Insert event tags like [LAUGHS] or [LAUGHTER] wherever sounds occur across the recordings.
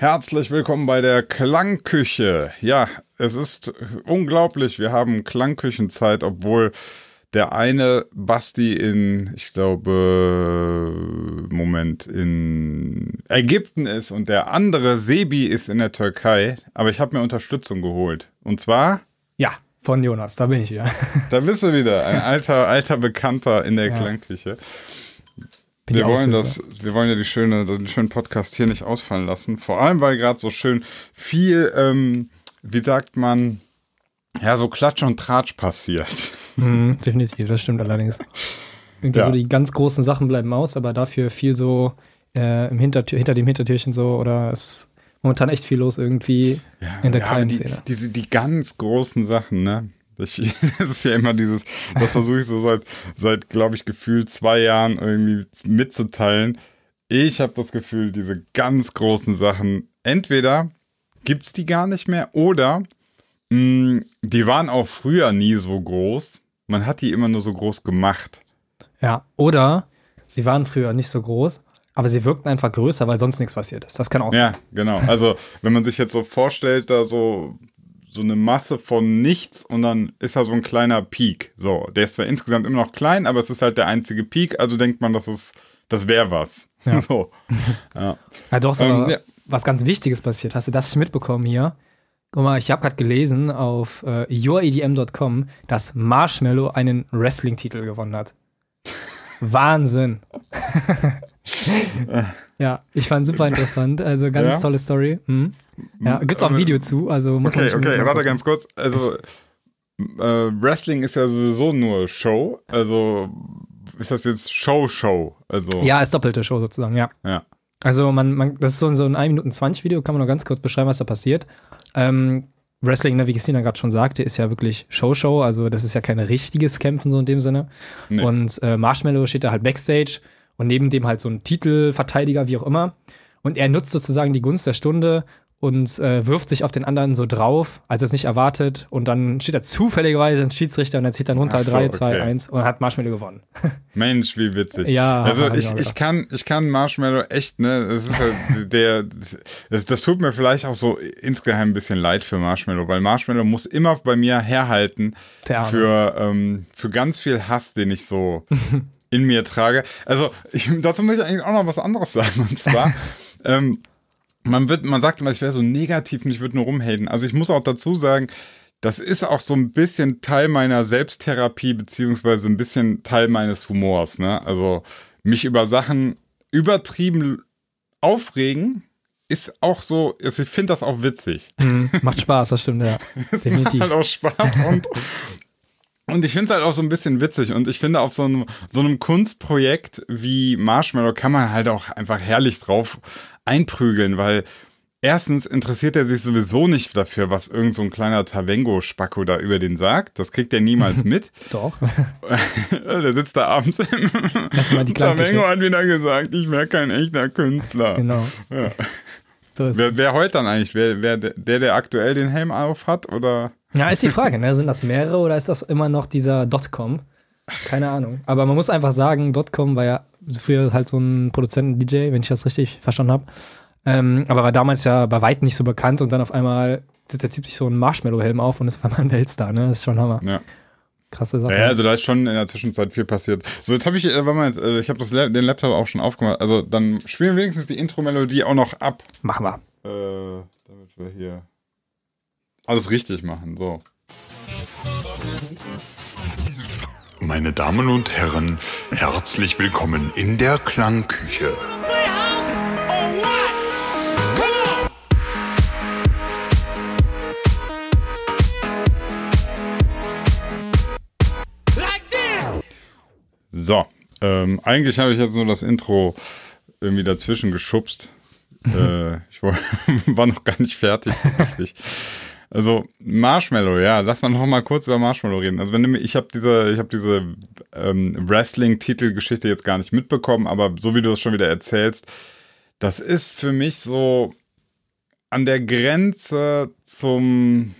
Herzlich willkommen bei der Klangküche. Ja, es ist unglaublich. Wir haben Klangküchenzeit, obwohl der eine Basti in, ich glaube, Moment, in Ägypten ist und der andere Sebi ist in der Türkei. Aber ich habe mir Unterstützung geholt. Und zwar? Ja, von Jonas, da bin ich wieder. Da bist du wieder, ein [LAUGHS] alter, alter Bekannter in der ja. Klangküche. Wir wollen das, wir wollen ja die schöne, den schönen Podcast hier nicht ausfallen lassen. Vor allem, weil gerade so schön viel, ähm, wie sagt man, ja, so Klatsch und Tratsch passiert. Mhm, [LAUGHS] definitiv, das stimmt allerdings. Ja. so die ganz großen Sachen bleiben aus, aber dafür viel so äh, im Hintertür, hinter dem Hintertürchen so oder es ist momentan echt viel los irgendwie ja, in der ja, kleinen die, Szene. Diese, die ganz großen Sachen, ne? [LAUGHS] Das, ist ja immer dieses, das versuche ich so seit, seit glaube ich, gefühlt zwei Jahren irgendwie mitzuteilen. Ich habe das Gefühl, diese ganz großen Sachen, entweder gibt es die gar nicht mehr oder mh, mm, die waren auch früher nie so groß man hat die immer nur so groß gemacht. Ja, oder sie waren früher nicht so groß, aber sie wirkten einfach größer, weil sonst nichts passiert ist. Das kann auch sein. Ja, genau. Also, wenn man sich jetzt so vorstellt, da so, so eine Masse von nichts und dann ist da so ein kleiner Peak. So, der ist zwar insgesamt immer noch klein, aber es ist halt der einzige Peak, also denkt man, das ist, das wäre was. Ja. [LAUGHS] So. [LAUGHS] Ja. ja, doch, ähm, ja. was ganz Wichtiges passiert. Hast du das mitbekommen hier? Guck mal, ich habe gerade gelesen auf äh, youredm.com, dass Marshmallow einen Wrestling-Titel gewonnen hat. [LAUGHS] Wahnsinn. ja, ich fand super interessant. Also ganz ja? tolle Story. Hm. Ja, gibt's auch ein Video zu. Also muss okay, man okay, warte ganz kurz. Also äh, Wrestling ist ja sowieso nur Show. Also ist das jetzt Show-Show? Also ja, ist doppelte Show sozusagen. Ja. Ja. Also man, man, das ist so, so ein 1 Minuten 20 Video. Kann man noch ganz kurz beschreiben, was da passiert. Ähm, Wrestling, ne, wie Christina gerade schon sagte, ist ja wirklich Show-Show, also das ist ja kein richtiges Kämpfen so in dem Sinne. Nee. Und äh, Marshmallow steht da halt Backstage und neben dem halt so ein Titelverteidiger, wie auch immer. Und er nutzt sozusagen die Gunst der Stunde und äh, wirft sich auf den anderen so drauf, als er es nicht erwartet. Und dann steht er zufälligerweise ein Schiedsrichter und er zieht dann runter so, 3, 2, 1 und hat Marshmallow gewonnen. [LAUGHS] Mensch, wie witzig. Ja, also ich, ich, kann, ich kann Marshmallow echt, ne, das ist halt [LAUGHS] der, das, das tut mir vielleicht auch so insgeheim ein bisschen leid für Marshmallow, weil Marshmallow muss immer bei mir herhalten für, ähm, für ganz viel Hass, den ich so [LAUGHS] in mir trage. Also ich, dazu möchte ich eigentlich auch noch was anderes sagen. Und zwar, ähm, man wird, man sagt immer, ich wäre so negativ und ich würde nur rumhaten. Also ich muss auch dazu sagen, das ist auch so ein bisschen Teil meiner Selbsttherapie, beziehungsweise ein bisschen Teil meines Humors, ne? Also mich über Sachen übertrieben aufregen, ist auch so, also ich finde das auch witzig. Mhm, macht Spaß, das stimmt, ja. [LAUGHS] es macht halt auch Spaß und, [LAUGHS] und ich finde es halt auch so ein bisschen witzig und ich finde auf so einem, so einem Kunstprojekt wie Marshmallow kann man halt auch einfach herrlich drauf einprügeln, weil erstens interessiert er sich sowieso nicht dafür, was irgend so ein kleiner Tavengo-Spacko da über den sagt. Das kriegt er niemals mit. [LAUGHS] Doch. [LAUGHS] Der sitzt da abends im Tavengo hat wieder gesagt, ich wäre kein echter Künstler. Genau. Ja. So wer, wer heute dann eigentlich? Wer, wer, der, der aktuell den Helm auf hat? Oder? Ja, ist die Frage. Ne? Sind das mehrere oder ist das immer noch dieser Dotcom? Keine Ahnung. Aber man muss einfach sagen, Dotcom war ja früher halt so ein Produzenten-DJ, wenn ich das richtig verstanden habe. Ähm, aber war damals ja bei weitem nicht so bekannt und dann auf einmal setzt der Typ sich so einen Marshmallow-Helm auf und ist auf einmal ein Weltstar, ne? Das ist schon Hammer. Ja. Krasse Sache. Ja, also da ist schon in der Zwischenzeit viel passiert. So, jetzt habe ich, äh, jetzt, äh, ich habe den Laptop auch schon aufgemacht. Also dann spielen wir wenigstens die Intro-Melodie auch noch ab. Machen wir. Äh, damit wir hier alles richtig machen. So. Meine Damen und Herren, herzlich willkommen in der Klangküche. So, ähm, eigentlich habe ich jetzt nur das Intro irgendwie dazwischen geschubst. [LAUGHS] äh, ich war, [LAUGHS] war noch gar nicht fertig, so richtig. Also Marshmallow, ja, lass mal noch mal kurz über Marshmallow reden. Also wenn ich habe diese, ich habe diese ähm, Wrestling-Titelgeschichte jetzt gar nicht mitbekommen, aber so wie du es schon wieder erzählst, das ist für mich so an der Grenze zum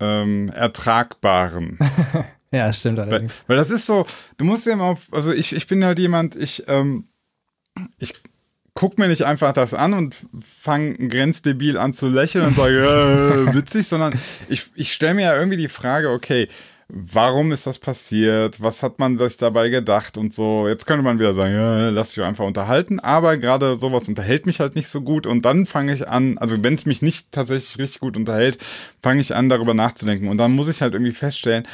ähm, Ertragbaren. [LAUGHS] ja, stimmt allerdings. Weil, weil, das ist so, du musst ja immer, auf, also ich, ich bin halt jemand, ich, ähm, ich guck mir nicht einfach das an und fange grenzdebil an zu lächeln und sage, äh, witzig, sondern ich, ich stelle mir ja irgendwie die Frage, okay, warum ist das passiert? Was hat man sich dabei gedacht und so? Jetzt könnte man wieder sagen, ja, lass dich einfach unterhalten, aber gerade sowas unterhält mich halt nicht so gut und dann fange ich an, also wenn es mich nicht tatsächlich richtig gut unterhält, fange ich an, darüber nachzudenken und dann muss ich halt irgendwie feststellen,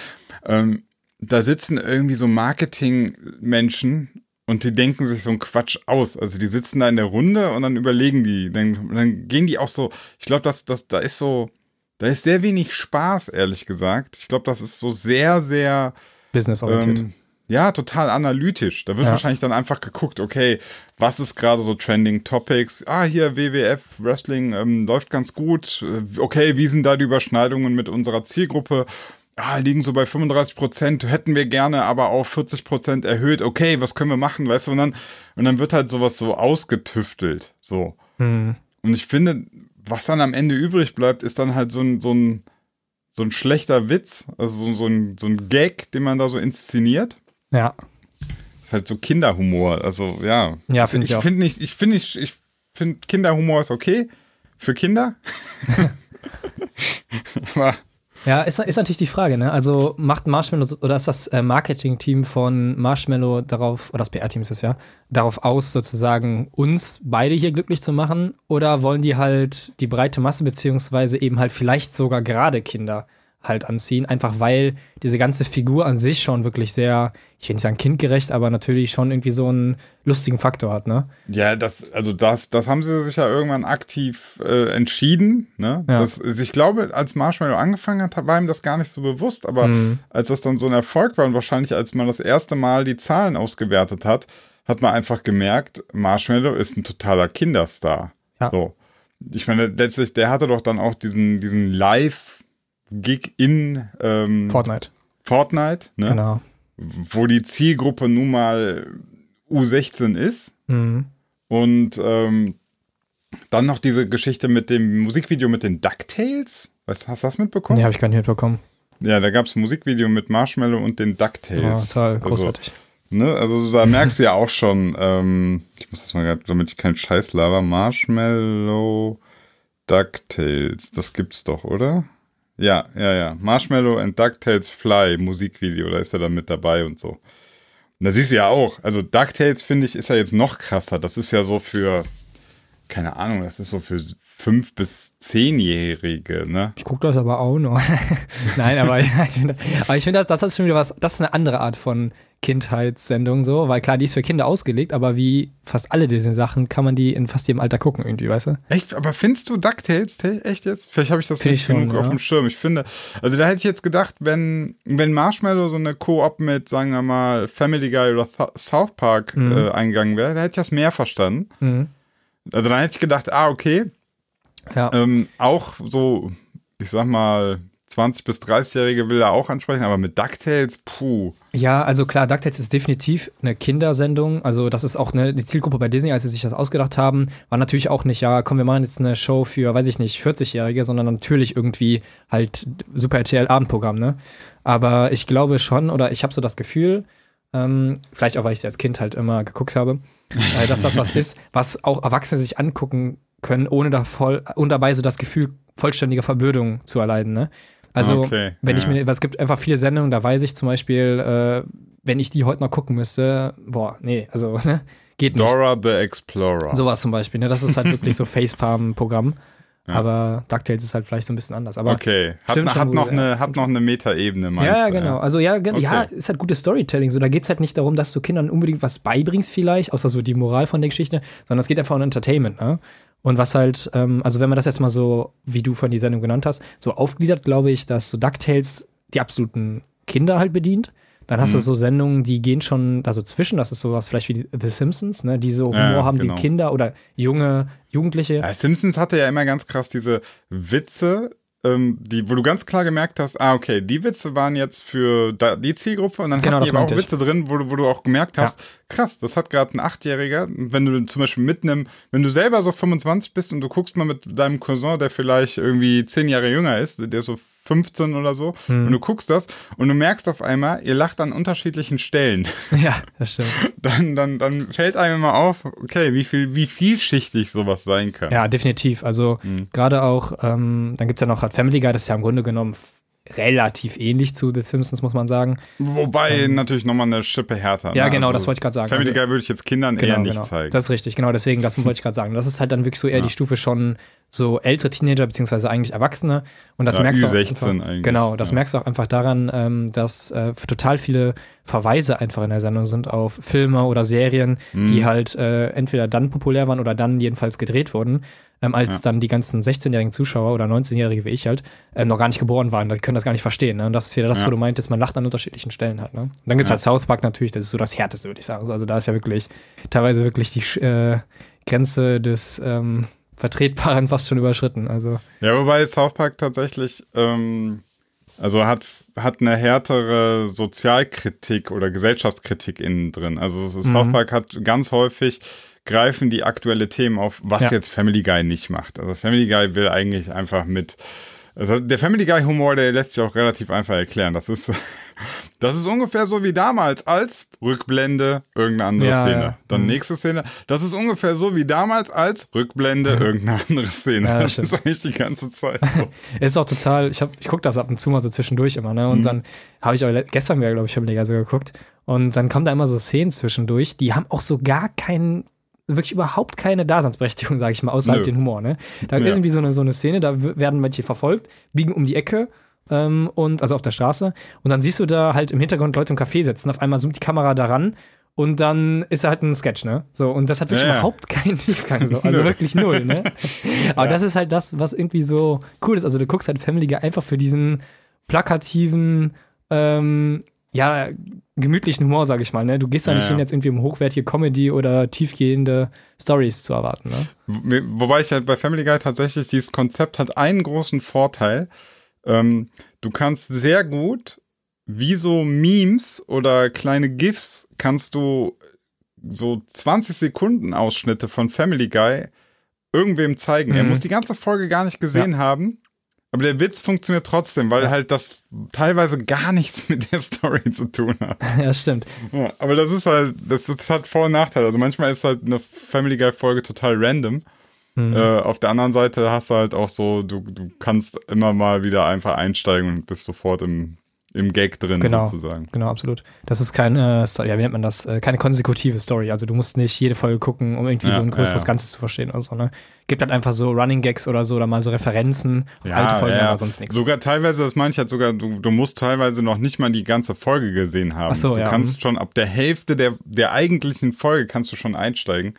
ähm, da sitzen irgendwie so Marketing-Menschen und die denken sich so einen Quatsch aus. Also die sitzen da in der Runde und dann überlegen die, dann, dann gehen die auch so, ich glaube, dass das, da ist so, da ist sehr wenig Spaß, ehrlich gesagt. Ich glaube, das ist so sehr, sehr businessorientiert. Ähm, ja, total analytisch. Da wird ja. wahrscheinlich dann einfach geguckt, okay, was ist gerade so Trending Topics? Ah, hier WWF Wrestling ähm, läuft ganz gut. Okay, wie sind da die Überschneidungen mit unserer Zielgruppe? Ah, liegen so bei 35 Prozent, hätten wir gerne aber auf 40 Prozent erhöht. Okay, was können wir machen, weißt du? Und dann, und dann wird halt sowas so ausgetüftelt, so. Hm. Und ich finde, was dann am Ende übrig bleibt, ist dann halt so ein, so ein, so ein schlechter Witz, also so, so, ein, so ein Gag, den man da so inszeniert. Ja. Das ist halt so Kinderhumor, also ja. Ja, find ich, ich finde nicht, ich finde nicht, ich finde Kinderhumor ist okay für Kinder. [LAUGHS] [LAUGHS] Aber ja, ist, ist natürlich die Frage, ne? Also macht Marshmallow oder ist das äh, Marketing-Team von Marshmallow darauf, oder das PR-Team ist es ja, darauf aus, sozusagen uns beide hier glücklich zu machen? Oder wollen die halt die breite Masse, beziehungsweise eben halt vielleicht sogar gerade Kinder halt anziehen, einfach weil diese ganze Figur an sich schon wirklich sehr, ich will nicht sagen kindgerecht, aber natürlich schon irgendwie so einen lustigen Faktor hat, ne? Ja, das, also das, das haben sie sich ja irgendwann aktiv äh, entschieden, ne? Ja. Das, also ich glaube, als Marshmallow angefangen hat, war ihm das gar nicht so bewusst, aber mhm. als das dann so ein Erfolg war und wahrscheinlich als man das erste Mal die Zahlen ausgewertet hat, hat man einfach gemerkt, Marshmallow ist ein totaler Kinderstar. Ja. So. Ich meine, letztlich, der hatte doch dann auch diesen, diesen Live- Gig in ähm, Fortnite. Fortnite, ne? Genau. Wo die Zielgruppe nun mal U16 ist. Mhm. Und ähm, dann noch diese Geschichte mit dem Musikvideo mit den DuckTales. Was, hast du das mitbekommen? Nee, habe ich gar nicht mitbekommen. Ja, da gab es ein Musikvideo mit Marshmallow und den DuckTales. Ja, total, also, großartig. Also, ne, also da merkst du ja auch schon, ähm, ich muss das mal gerade, damit ich keinen Scheiß laber, Marshmallow, DuckTales, das gibt's doch, oder? Ja, ja, ja. Marshmallow and DuckTales Fly Musikvideo, da ist er dann mit dabei und so. Und da siehst du ja auch, also DuckTales finde ich, ist ja jetzt noch krasser. Das ist ja so für, keine Ahnung, das ist so für fünf bis zehnjährige, ne? Ich gucke das aber auch noch. [LAUGHS] Nein, aber, [LAUGHS] aber ich finde, das, das ist schon wieder was, das ist eine andere Art von Kindheitssendung so, weil klar, die ist für Kinder ausgelegt, aber wie fast alle diese Sachen kann man die in fast jedem Alter gucken irgendwie, weißt du? Echt? Aber findest du DuckTales echt jetzt? Vielleicht habe ich das Find nicht genug schon, auf ja. dem Schirm. Ich finde, also da hätte ich jetzt gedacht, wenn, wenn Marshmallow so eine Koop mit, sagen wir mal, Family Guy oder South Park mhm. äh, eingegangen wäre, da hätte ich das mehr verstanden. Mhm. Also dann hätte ich gedacht, ah, okay. Ja. Ähm, auch so, ich sag mal, 20- bis 30-Jährige will er auch ansprechen, aber mit DuckTales, puh. Ja, also klar, DuckTales ist definitiv eine Kindersendung. Also, das ist auch eine, die Zielgruppe bei Disney, als sie sich das ausgedacht haben, war natürlich auch nicht, ja, komm, wir machen jetzt eine Show für, weiß ich nicht, 40-Jährige, sondern natürlich irgendwie halt Super RTL-Abendprogramm, ne? Aber ich glaube schon, oder ich habe so das Gefühl, ähm, vielleicht auch, weil ich es als Kind halt immer geguckt habe, äh, dass das was [LAUGHS] ist, was auch Erwachsene sich angucken können, ohne da voll und dabei so das Gefühl vollständiger Verblödung zu erleiden, ne? Also, okay, wenn ja. ich mir, es gibt einfach viele Sendungen, da weiß ich zum Beispiel, äh, wenn ich die heute noch gucken müsste, boah, nee, also, [LAUGHS] ne, geht nicht. Dora the Explorer. Sowas zum Beispiel, ne, das ist halt wirklich so [LAUGHS] Facepalm-Programm. Ja. Aber DuckTales ist halt vielleicht so ein bisschen anders. Aber okay, hat, schon, hat, noch, eine, hat noch eine Metaebene, meinst ja, du? Genau. Ja, genau. Also ja, okay. ja, ist halt gutes Storytelling. So, da geht es halt nicht darum, dass du Kindern unbedingt was beibringst vielleicht, außer so die Moral von der Geschichte, sondern es geht einfach um Entertainment. Ne? Und was halt, ähm, also wenn man das jetzt mal so, wie du von die Sendung genannt hast, so aufgliedert, glaube ich, dass so DuckTales die absoluten Kinder halt bedient. Dann hast mhm. du so Sendungen, die gehen schon also zwischen, das ist sowas vielleicht wie The Simpsons, ne, die so Humor ja, haben, genau. die Kinder oder junge Jugendliche. Ja, Simpsons hatte ja immer ganz krass diese Witze, ähm, die, wo du ganz klar gemerkt hast, ah, okay, die Witze waren jetzt für da, die Zielgruppe und dann genau, hatten die aber auch ich. Witze drin, wo, wo du auch gemerkt hast, ja. krass, das hat gerade ein Achtjähriger, wenn du zum Beispiel mitnimmst, wenn du selber so 25 bist und du guckst mal mit deinem Cousin, der vielleicht irgendwie zehn Jahre jünger ist, der so 15 oder so. Mhm. Und du guckst das und du merkst auf einmal, ihr lacht an unterschiedlichen Stellen. [LAUGHS] Ja, das stimmt. Dann, dann, dann fällt einem immer auf, okay, wie viel, wie vielschichtig sowas sein kann. Ja, definitiv. Also mhm. gerade auch, ähm, dann gibt es ja noch halt Family Guy, das ist ja im Grunde genommen relativ ähnlich zu The Simpsons, muss man sagen. Wobei ähm, natürlich nochmal eine Schippe härter. Ja, ne? genau, also das wollte ich gerade sagen. Family also, Guy würde ich jetzt Kindern genau, eher nicht genau. zeigen. Das ist richtig, genau, deswegen, das wollte ich gerade sagen. Das ist halt dann wirklich so eher ja. die Stufe schon so ältere Teenager, beziehungsweise eigentlich Erwachsene. Und das ja, merkst du auch. Einfach, eigentlich. Genau, das ja. merkst du auch einfach daran, ähm, dass äh, total viele Verweise einfach in der Sendung sind auf Filme oder Serien, mhm. die halt äh, entweder dann populär waren oder dann jedenfalls gedreht wurden ähm, als ja. dann die ganzen 16-jährigen Zuschauer oder 19-Jährige wie ich halt äh, noch gar nicht geboren waren. Die können das gar nicht verstehen. Ne? Und das ist wieder das, ja. wo du meintest, man lacht an unterschiedlichen Stellen halt. Ne? Und dann gibt es ja. halt South Park natürlich, das ist so das Härteste, würde ich sagen. Also da ist ja wirklich teilweise wirklich die äh, Grenze des ähm, Vertretbaren [LAUGHS] fast schon überschritten. Also. Ja, wobei South Park tatsächlich ähm, also hat, hat eine härtere Sozialkritik oder Gesellschaftskritik innen drin. Also South mhm. Park hat ganz häufig greifen die aktuelle Themen auf, was ja. jetzt Family Guy nicht macht. Also Family Guy will eigentlich einfach mit also der Family Guy Humor, der lässt sich auch relativ einfach erklären. Das ist, [LAUGHS] das ist ungefähr so wie damals als Rückblende irgendeine andere ja, Szene. Ja. Dann mhm. nächste Szene. Das ist ungefähr so wie damals als Rückblende [LAUGHS] irgendeine andere Szene. Ja, das, das ist eigentlich die ganze Zeit so. [LAUGHS] ist auch total, ich, ich gucke das ab und zu mal so zwischendurch immer, ne? Und mhm. dann habe ich auch gestern wieder, glaube ich, Family Guy so geguckt. Und dann kommen da immer so Szenen zwischendurch, die haben auch so gar keinen wirklich überhaupt keine Daseinsberechtigung, [LAUGHS] sage ich mal, außerhalb Nö. den Humor. Ne? Da ja. ist irgendwie so eine, so eine Szene, da werden welche verfolgt, biegen um die Ecke ähm, und also auf der Straße und dann siehst du da halt im Hintergrund Leute im Café sitzen. Auf einmal zoomt die Kamera daran und dann ist er halt ein Sketch, ne? So, und das hat wirklich ja, ja. überhaupt keinen [LAUGHS] Tiefgang, so. Also wirklich null, ne? [LAUGHS] Aber das ist halt das, was irgendwie so cool ist. Also du guckst halt Family Guy einfach für diesen plakativen, ähm, ja, gemütlichen Humor, sag ich mal. Ne? Du gehst da nicht ja. hin, jetzt irgendwie um hochwertige Comedy oder tiefgehende Stories zu erwarten. Ne? Wobei ich halt bei Family Guy tatsächlich, dieses Konzept hat einen großen Vorteil. Ähm, du kannst sehr gut, wie so Memes oder kleine GIFs, kannst du so 20 Sekunden Ausschnitte von Family Guy irgendwem zeigen. Mhm. Er muss die ganze Folge gar nicht gesehen ja. haben aber der Witz funktioniert trotzdem, weil ja. halt das teilweise gar nichts [LAUGHS] mit der Story zu tun hat. [LAUGHS] Ja, stimmt. Ja, aber das ist halt, das, das hat Vor- und Nachteile. Also manchmal ist halt eine Family Guy-Folge total random. Mhm. Äh, auf der anderen Seite hast du halt auch so, du, du kannst immer mal wieder einfach einsteigen und bist sofort im im Gag drin genau, sozusagen. Genau, absolut. Das ist keine, ja, wie nennt man das? Äh, keine konsekutive Story. Also du musst nicht jede Folge gucken, um irgendwie ja, so ein größeres ja, Ganzes zu verstehen oder so, ne? Gibt halt einfach so Running Gags oder so oder mal so Referenzen ja, alte Folgen, aber sonst nichts. Sogar teilweise, das meine ich halt sogar, du, du musst teilweise noch nicht mal die ganze Folge gesehen haben. Ach so, du kannst mhm. schon ab der Hälfte der, der eigentlichen Folge kannst du schon einsteigen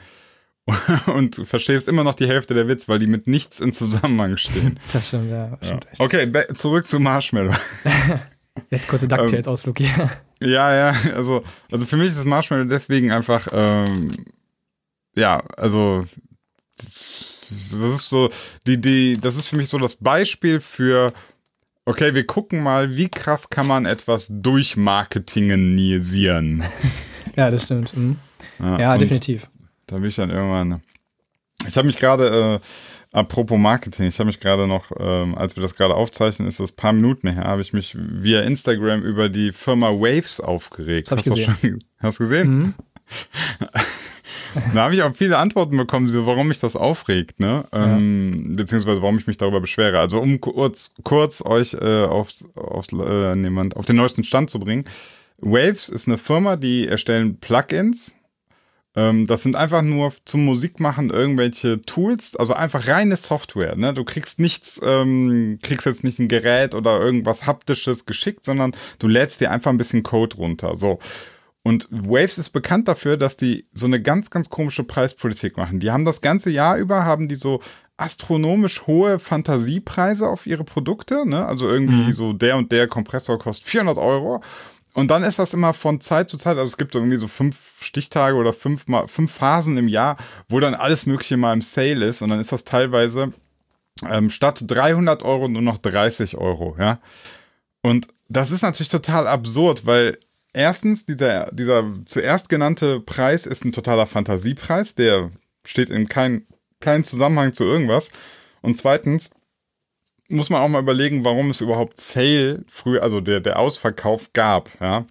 [LAUGHS] und verstehst immer noch die Hälfte der Witz, weil die mit nichts in Zusammenhang stehen. [LAUGHS] Das stimmt, ja. Stimmt ja. Okay, zurück zu Marshmallow. [LAUGHS] Jetzt kurze DuckTales-Ausflug hier. [LAUGHS] Ja, ja, also, also für mich ist Marshmallow deswegen einfach, ähm, ja, also das ist so, die, die, das ist für mich so das Beispiel für, okay, wir gucken mal, wie krass kann man etwas durchmarketingenisieren. [LAUGHS] ja, das stimmt. Mhm. Ja, ja definitiv. Da bin ich dann irgendwann. Ich habe mich gerade, äh, Apropos Marketing, ich habe mich gerade noch, ähm, als wir das gerade aufzeichnen, ist das ein paar Minuten her, habe ich mich via Instagram über die Firma Waves aufgeregt. Das hast du schon hast gesehen? Mhm. [LAUGHS] da habe ich auch viele Antworten bekommen, so, warum mich das aufregt, ne? Ähm, ja. Beziehungsweise warum ich mich darüber beschwere. Also um kurz, kurz euch äh, aufs, aufs, äh, niemand, auf den neuesten Stand zu bringen. Waves ist eine Firma, die erstellen Plugins ähm, das sind einfach nur zum Musikmachen irgendwelche Tools, also einfach reine Software. Ne? Du kriegst nichts, ähm, kriegst jetzt nicht ein Gerät oder irgendwas haptisches geschickt, sondern du lädst dir einfach ein bisschen Code runter. So. Und Waves ist bekannt dafür, dass die so eine ganz, ganz komische Preispolitik machen. Die haben das ganze Jahr über, haben die so astronomisch hohe Fantasiepreise auf ihre Produkte. Ne? Also irgendwie mhm. so der und der Kompressor kostet 400 Euro. Und dann ist das immer von Zeit zu Zeit, also es gibt irgendwie so fünf Stichtage oder fünf, mal, fünf Phasen im Jahr, wo dann alles Mögliche mal im Sale ist. Und dann ist das teilweise ähm, statt 300 Euro nur noch 30 Euro, ja. Und das ist natürlich total absurd, weil erstens, dieser, dieser zuerst genannte Preis ist ein totaler Fantasiepreis, der steht in keinem kein Zusammenhang zu irgendwas. Und zweitens, muss man auch mal überlegen, warum es überhaupt Sale früher, also der, der Ausverkauf gab, ja.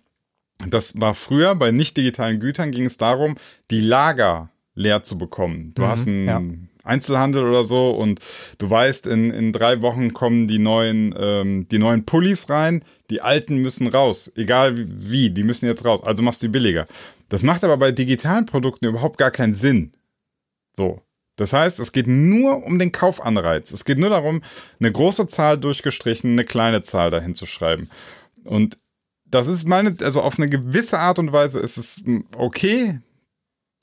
Das war früher bei nicht digitalen Gütern ging es darum, die Lager leer zu bekommen. Du mhm, hast einen ja. Einzelhandel oder so und du weißt, in, in drei Wochen kommen die neuen, ähm, die neuen Pullis rein, die alten müssen raus. Egal wie, die müssen jetzt raus. Also machst du die billiger. Das macht aber bei digitalen Produkten überhaupt gar keinen Sinn. So. Das heißt, es geht nur um den Kaufanreiz. Es geht nur darum, eine große Zahl durchgestrichen, eine kleine Zahl dahin zu schreiben. Und das ist meine, also auf eine gewisse Art und Weise ist es okay,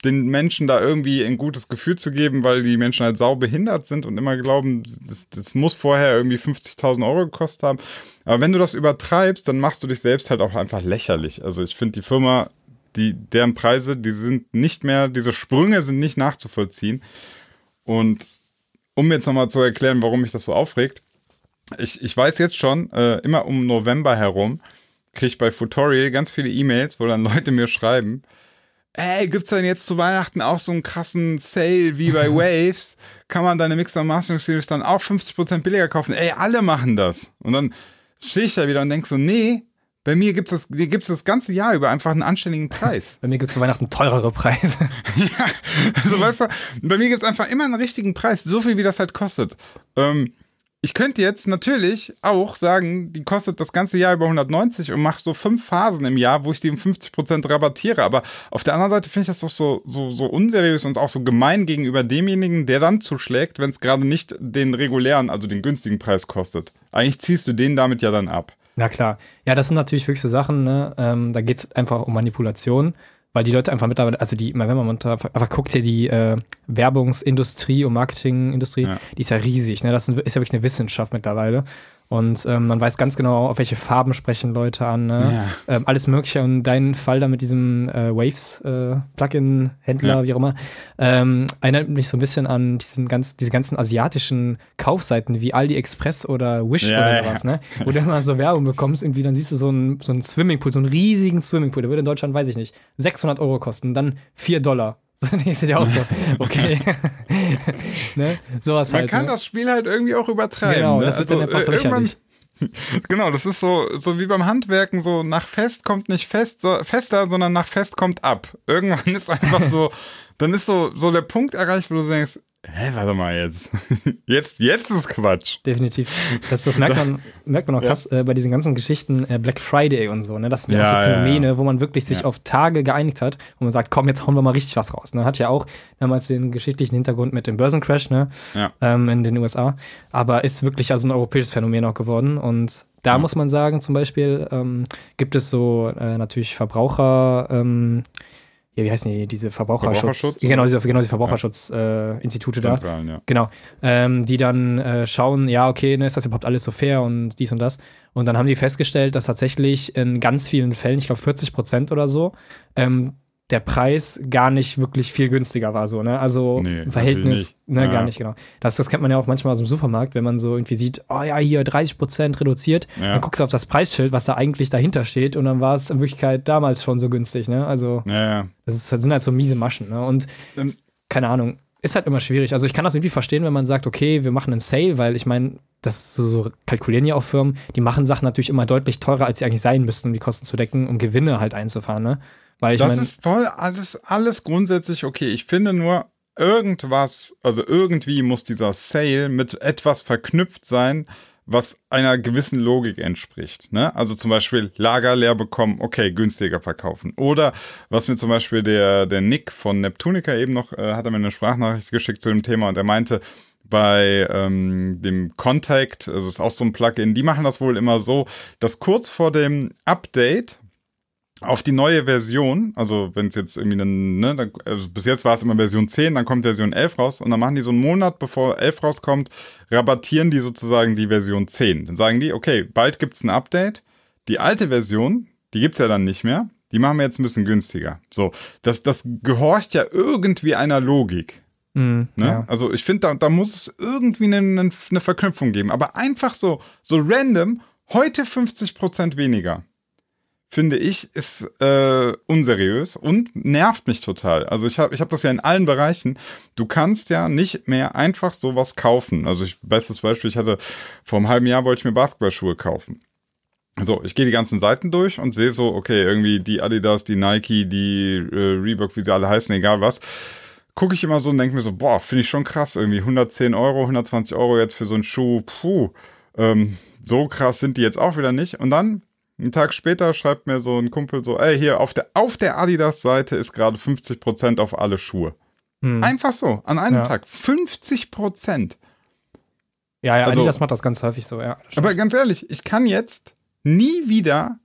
den Menschen da irgendwie ein gutes Gefühl zu geben, weil die Menschen halt sau behindert sind und immer glauben, das, das muss vorher irgendwie 50.000 Euro gekostet haben. Aber wenn du das übertreibst, dann machst du dich selbst halt auch einfach lächerlich. Also ich finde die Firma, die, deren Preise, die sind nicht mehr, diese Sprünge sind nicht nachzuvollziehen. Und um jetzt nochmal zu erklären, warum mich das so aufregt, ich, ich weiß jetzt schon, äh, immer um November herum, kriege ich bei Futorial ganz viele E-Mails, wo dann Leute mir schreiben, ey, gibt's denn jetzt zu Weihnachten auch so einen krassen Sale wie bei [LAUGHS] Waves? Kann man deine Mixer Mastering Series dann auch 50% billiger kaufen? Ey, alle machen das. Und dann stehe ich da wieder und denk so, nee, bei mir gibt's das, gibt's das ganze Jahr über einfach einen anständigen [LAUGHS] Preis. Bei mir gibt's zu Weihnachten teurere Preise. [LAUGHS] ja, also weißt du, bei mir gibt's einfach immer einen richtigen Preis, so viel wie das halt kostet. Ähm, ich könnte jetzt natürlich auch sagen, die kostet das ganze Jahr über 190 und mach so fünf Phasen im Jahr, wo ich die um 50% rabattiere. Aber auf der anderen Seite finde ich das doch so, so, so unseriös und auch so gemein gegenüber demjenigen, der dann zuschlägt, wenn es gerade nicht den regulären, also den günstigen Preis kostet. Eigentlich ziehst du den damit ja dann ab. Na klar. Ja, das sind natürlich wirklich so Sachen, ne? Ähm, da geht es einfach um Manipulation weil die Leute einfach mittlerweile, also die, wenn man einfach guckt hier die äh, Werbungsindustrie und Marketingindustrie, ja. die ist ja riesig, ne? Das ist ja wirklich eine Wissenschaft mittlerweile. Und ähm, man weiß ganz genau, auf welche Farben sprechen Leute an. Ne? Ja. Ähm, alles Mögliche. Und dein Fall da mit diesem äh, Waves-Plugin-Händler, äh, ja. wie auch immer, ähm, erinnert mich so ein bisschen an diesen ganz, diese ganzen asiatischen Kaufseiten wie AliExpress oder Wish ja, oder sowas, ne? Wo du immer so Werbung bekommst, irgendwie dann siehst du so einen, so einen Swimmingpool, so einen riesigen Swimmingpool, der würde in Deutschland, weiß ich nicht, 600 Euro kosten, dann 4 Dollar. Denkst du dir auch so, [LAUGHS] okay. [LAUGHS] ne? Sowas Man halt, kann ne? das Spiel halt irgendwie auch übertreiben. Genau, ne? das wird also, dann einfach äh, lächerlich. [LAUGHS] Genau, das ist so, so wie beim Handwerken, so nach fest kommt nicht fest, so, fester, sondern nach fest kommt ab. Irgendwann ist einfach so, dann ist so, so der Punkt erreicht, wo du denkst, Hä, warte mal jetzt. [LAUGHS] Jetzt, jetzt ist Quatsch. Definitiv. Das, das merkt, man, [LAUGHS] merkt man auch krass äh, bei diesen ganzen Geschichten äh, Black Friday und so. Ne? Das sind ja, auch so Phänomene, ja, ja. wo man wirklich sich auf Tage geeinigt hat, wo man sagt, komm, jetzt hauen wir mal richtig was raus. Ne? Hat ja auch damals den geschichtlichen Hintergrund mit dem Börsencrash ne? Ähm, in den USA. Aber ist wirklich also ein europäisches Phänomen auch geworden. Und da muss man sagen, zum Beispiel ähm, gibt es so äh, natürlich Verbraucher. Ähm, ja, wie heißen die, diese Verbraucherschutz, Verbraucherschutz genau, diese, genau, diese Verbraucherschutzinstitute ja. da. Ja. Genau. Ähm, die dann äh, schauen, ja, okay, ne, ist das überhaupt alles so fair und dies und das. Und dann haben die festgestellt, dass tatsächlich in ganz vielen Fällen, ich glaube 40 Prozent oder so, ähm, der Preis gar nicht wirklich viel günstiger war, so, ne? Also nee, Verhältnis, ne, ja. gar nicht, genau. Das, das kennt man ja auch manchmal aus dem Supermarkt, wenn man so irgendwie sieht, oh ja, hier 30 Prozent reduziert, ja. dann guckst du auf das Preisschild, was da eigentlich dahinter steht und dann war es in Wirklichkeit damals schon so günstig, ne? Also, ja, das, ist, das sind halt so miese Maschen, ne? Und ähm, keine Ahnung, ist halt immer schwierig. Also ich kann das irgendwie verstehen, wenn man sagt, okay, wir machen einen Sale, weil ich meine, das so, so, kalkulieren ja auch Firmen, die machen Sachen natürlich immer deutlich teurer, als sie eigentlich sein müssten, um die Kosten zu decken, um Gewinne halt einzufahren, ne? Weil ich das mein, ist voll alles, alles grundsätzlich okay. Ich finde nur, irgendwas, also irgendwie muss dieser Sale mit etwas verknüpft sein, was einer gewissen Logik entspricht. Ne? Also zum Beispiel Lager leer bekommen, okay, günstiger verkaufen. Oder was mir zum Beispiel der, der Nick von Neptunica eben noch, äh, hat er mir eine Sprachnachricht geschickt zu dem Thema und er meinte, bei ähm, dem Contact, also ist auch so ein Plugin, die machen das wohl immer so, dass kurz vor dem Update auf die neue Version, also wenn es jetzt irgendwie einen, ne, also bis jetzt war es immer Version 10, dann kommt Version 11 raus und dann machen die so einen Monat, bevor 11 rauskommt, rabattieren die sozusagen die Version 10. Dann sagen die, okay, bald gibt's ein Update, die alte Version, die gibt's ja dann nicht mehr, die machen wir jetzt ein bisschen günstiger. So, das, das gehorcht ja irgendwie einer Logik. Mm, ne? ja. Also ich finde, da, da muss es irgendwie eine, eine Verknüpfung geben, aber einfach so, so random, heute 50% weniger finde ich, ist äh, unseriös und nervt mich total. Also ich habe ich hab das ja in allen Bereichen. Du kannst ja nicht mehr einfach sowas kaufen. Also ich, bestes Beispiel, ich hatte vor einem halben Jahr wollte ich mir Basketballschuhe kaufen. So, ich gehe die ganzen Seiten durch und sehe so, okay, irgendwie die Adidas, die Nike, die äh, Reebok, wie sie alle heißen, egal was. Gucke ich immer so und denke mir so, boah, finde ich schon krass, irgendwie 110 Euro, 120 Euro jetzt für so einen Schuh, puh, ähm, so krass sind die jetzt auch wieder nicht. Und dann einen Tag später schreibt mir so ein Kumpel so, ey, hier auf der, auf der Adidas-Seite ist gerade 50% auf alle Schuhe. Hm. Einfach so, an einem ja. Tag. 50%. Ja, ja, also, Adidas macht das ganz häufig so, ja. Aber ganz ehrlich, ich kann jetzt nie wieder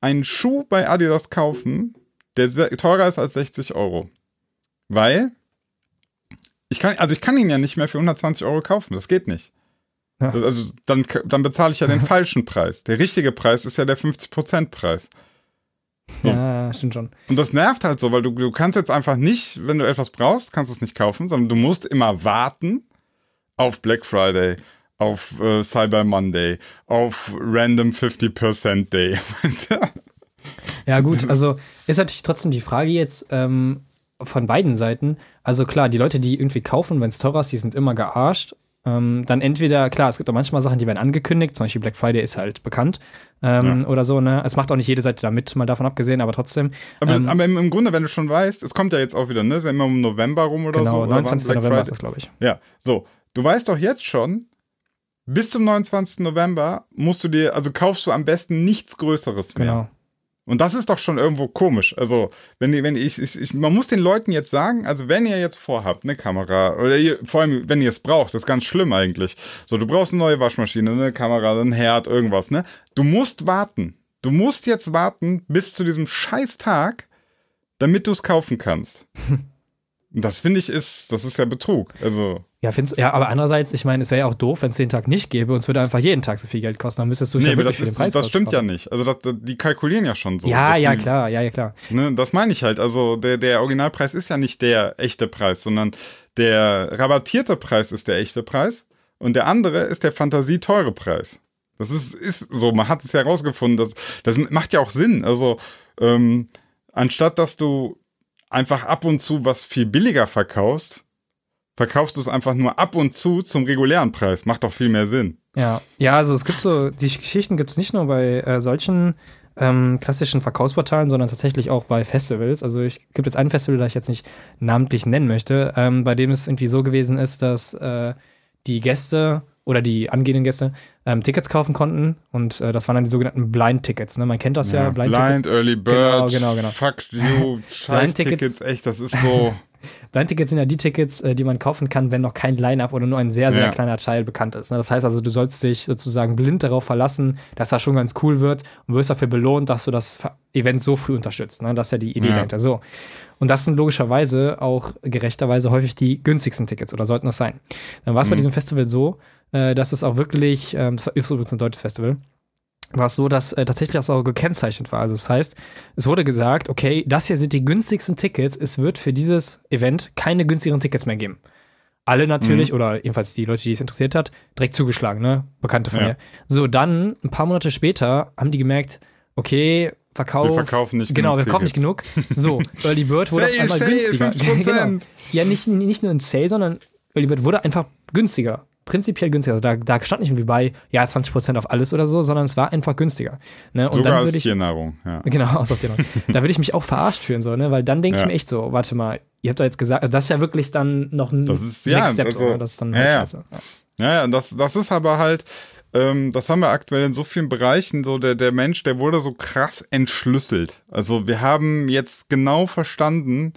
einen Schuh bei Adidas kaufen, der teurer ist als 60 Euro. Weil ich kann, also ich kann ihn ja nicht mehr für 120 Euro kaufen. Das geht nicht. Ja. Also dann, dann bezahle ich ja den [LAUGHS] falschen Preis. Der richtige Preis ist ja der 50%-Preis. So. Ja, stimmt schon. Und das nervt halt so, weil du, du kannst jetzt einfach nicht, wenn du etwas brauchst, kannst du es nicht kaufen, sondern du musst immer warten auf Black Friday, auf äh, Cyber Monday, auf Random 50% Day. [LAUGHS] ja, gut, also ist natürlich trotzdem die Frage jetzt ähm, von beiden Seiten. Also klar, die Leute, die irgendwie kaufen, wenn es teurer ist, die sind immer gearscht. Ähm, dann entweder, klar, es gibt auch manchmal Sachen, die werden angekündigt, zum Beispiel Black Friday ist halt bekannt ähm, ja. oder so, ne? Es macht auch nicht jede Seite da mit, mal davon abgesehen, aber trotzdem. Aber, ähm, aber im, im, Grunde, wenn du schon weißt, es kommt ja jetzt auch wieder, ne? Ist ja immer im November rum oder genau, so. Genau, 29. November Friday. ist das, glaube ich. Ja, so. Du weißt doch jetzt schon, bis zum 29. November musst du dir, also kaufst du am besten nichts Größeres mehr. Genau. Und das ist doch schon irgendwo komisch. Also, wenn, wenn ich, ich, ich, man muss den Leuten jetzt sagen, also wenn ihr jetzt vorhabt, eine Kamera, oder ihr, vor allem, wenn ihr es braucht, das ist ganz schlimm eigentlich. So, du brauchst eine neue Waschmaschine, eine Kamera, einen Herd, irgendwas, ne? Du musst warten. Du musst jetzt warten bis zu diesem Scheißtag, damit du es kaufen kannst. [LAUGHS] das finde ich ist, das ist ja Betrug. Also. Ja, findest, ja, aber andererseits, ich meine, es wäre ja auch doof, wenn es den Tag nicht gäbe und es würde einfach jeden Tag so viel Geld kosten. Dann müsstest du nee, ja wirklich das, ist, Preis das stimmt ja nicht. Also das, die kalkulieren ja schon so. Ja, ja, die, klar, ja, ja, klar. Ne, das meine ich halt. Also der, der Originalpreis ist ja nicht der echte Preis, sondern der rabattierte Preis ist der echte Preis und der andere ist der fantasieteure Preis. Das ist, ist so, man hat es ja herausgefunden, das, das macht ja auch Sinn. Also, ähm, anstatt dass du einfach ab und zu was viel billiger verkaufst, verkaufst du es einfach nur ab und zu zum regulären Preis. Macht doch viel mehr Sinn. Ja, ja, also es gibt so, die Geschichten gibt es nicht nur bei äh, solchen ähm, klassischen Verkaufsportalen, sondern tatsächlich auch bei Festivals. Also ich gibt jetzt ein Festival, das ich jetzt nicht namentlich nennen möchte, ähm, bei dem es irgendwie so gewesen ist, dass äh, die Gäste oder die angehenden Gäste ähm, Tickets kaufen konnten und äh, das waren dann die sogenannten Blind-Tickets. Ne? Man kennt das ja, ja Blind, Blind Early Bird, genau, genau, genau. Fuck you, [LAUGHS] Scheiß-Tickets, echt, das ist so. [LAUGHS] Blind-Tickets sind ja die Tickets, äh, die man kaufen kann, wenn noch kein Line-Up oder nur ein sehr, sehr ja. kleiner Teil bekannt ist. Ne? Das heißt also, du sollst dich sozusagen blind darauf verlassen, dass das schon ganz cool wird und wirst dafür belohnt, dass du das Event so früh unterstützt. Ne? Das ist ja die Idee ja. dahinter. So. Und das sind logischerweise auch gerechterweise häufig die günstigsten Tickets oder sollten das sein. Dann war es mhm. bei diesem Festival so, äh, dass es auch wirklich, ähm, das ist übrigens ein deutsches Festival, war es so, dass äh, tatsächlich das auch gekennzeichnet war. Also das heißt, es wurde gesagt, okay, das hier sind die günstigsten Tickets, es wird für dieses Event keine günstigeren Tickets mehr geben. Alle natürlich, mhm. oder jedenfalls die Leute, die es interessiert hat, direkt zugeschlagen, ne? Bekannte von ja. mir. So, dann, ein paar Monate später, haben die gemerkt, okay, Verkauf. Wir verkaufen nicht genau, genug. Genau, wir verkaufen nicht genug. So, Early Bird wurde sale, auf einmal sale, günstiger. [LAUGHS] genau. Ja, nicht, nicht nur ein Sale, sondern Early Bird wurde einfach günstiger prinzipiell günstiger. Also da, da stand nicht irgendwie bei, ja, 20% auf alles oder so, sondern es war einfach günstiger. Ne? Und Sogar dann als ich, Tiernahrung, ja. Genau, [LAUGHS] aus Tiernahrung. da würde ich mich auch verarscht fühlen, so, ne? weil dann denke ja. ich mir echt so, warte mal, ihr habt da jetzt gesagt, also das ist ja wirklich dann noch ein das ist, ja, Step, also, so, das ist dann halt ja, scheiße. Ja, ja, das, das ist aber halt, ähm, das haben wir aktuell in so vielen Bereichen, so der, der Mensch, der wurde so krass entschlüsselt. Also wir haben jetzt genau verstanden,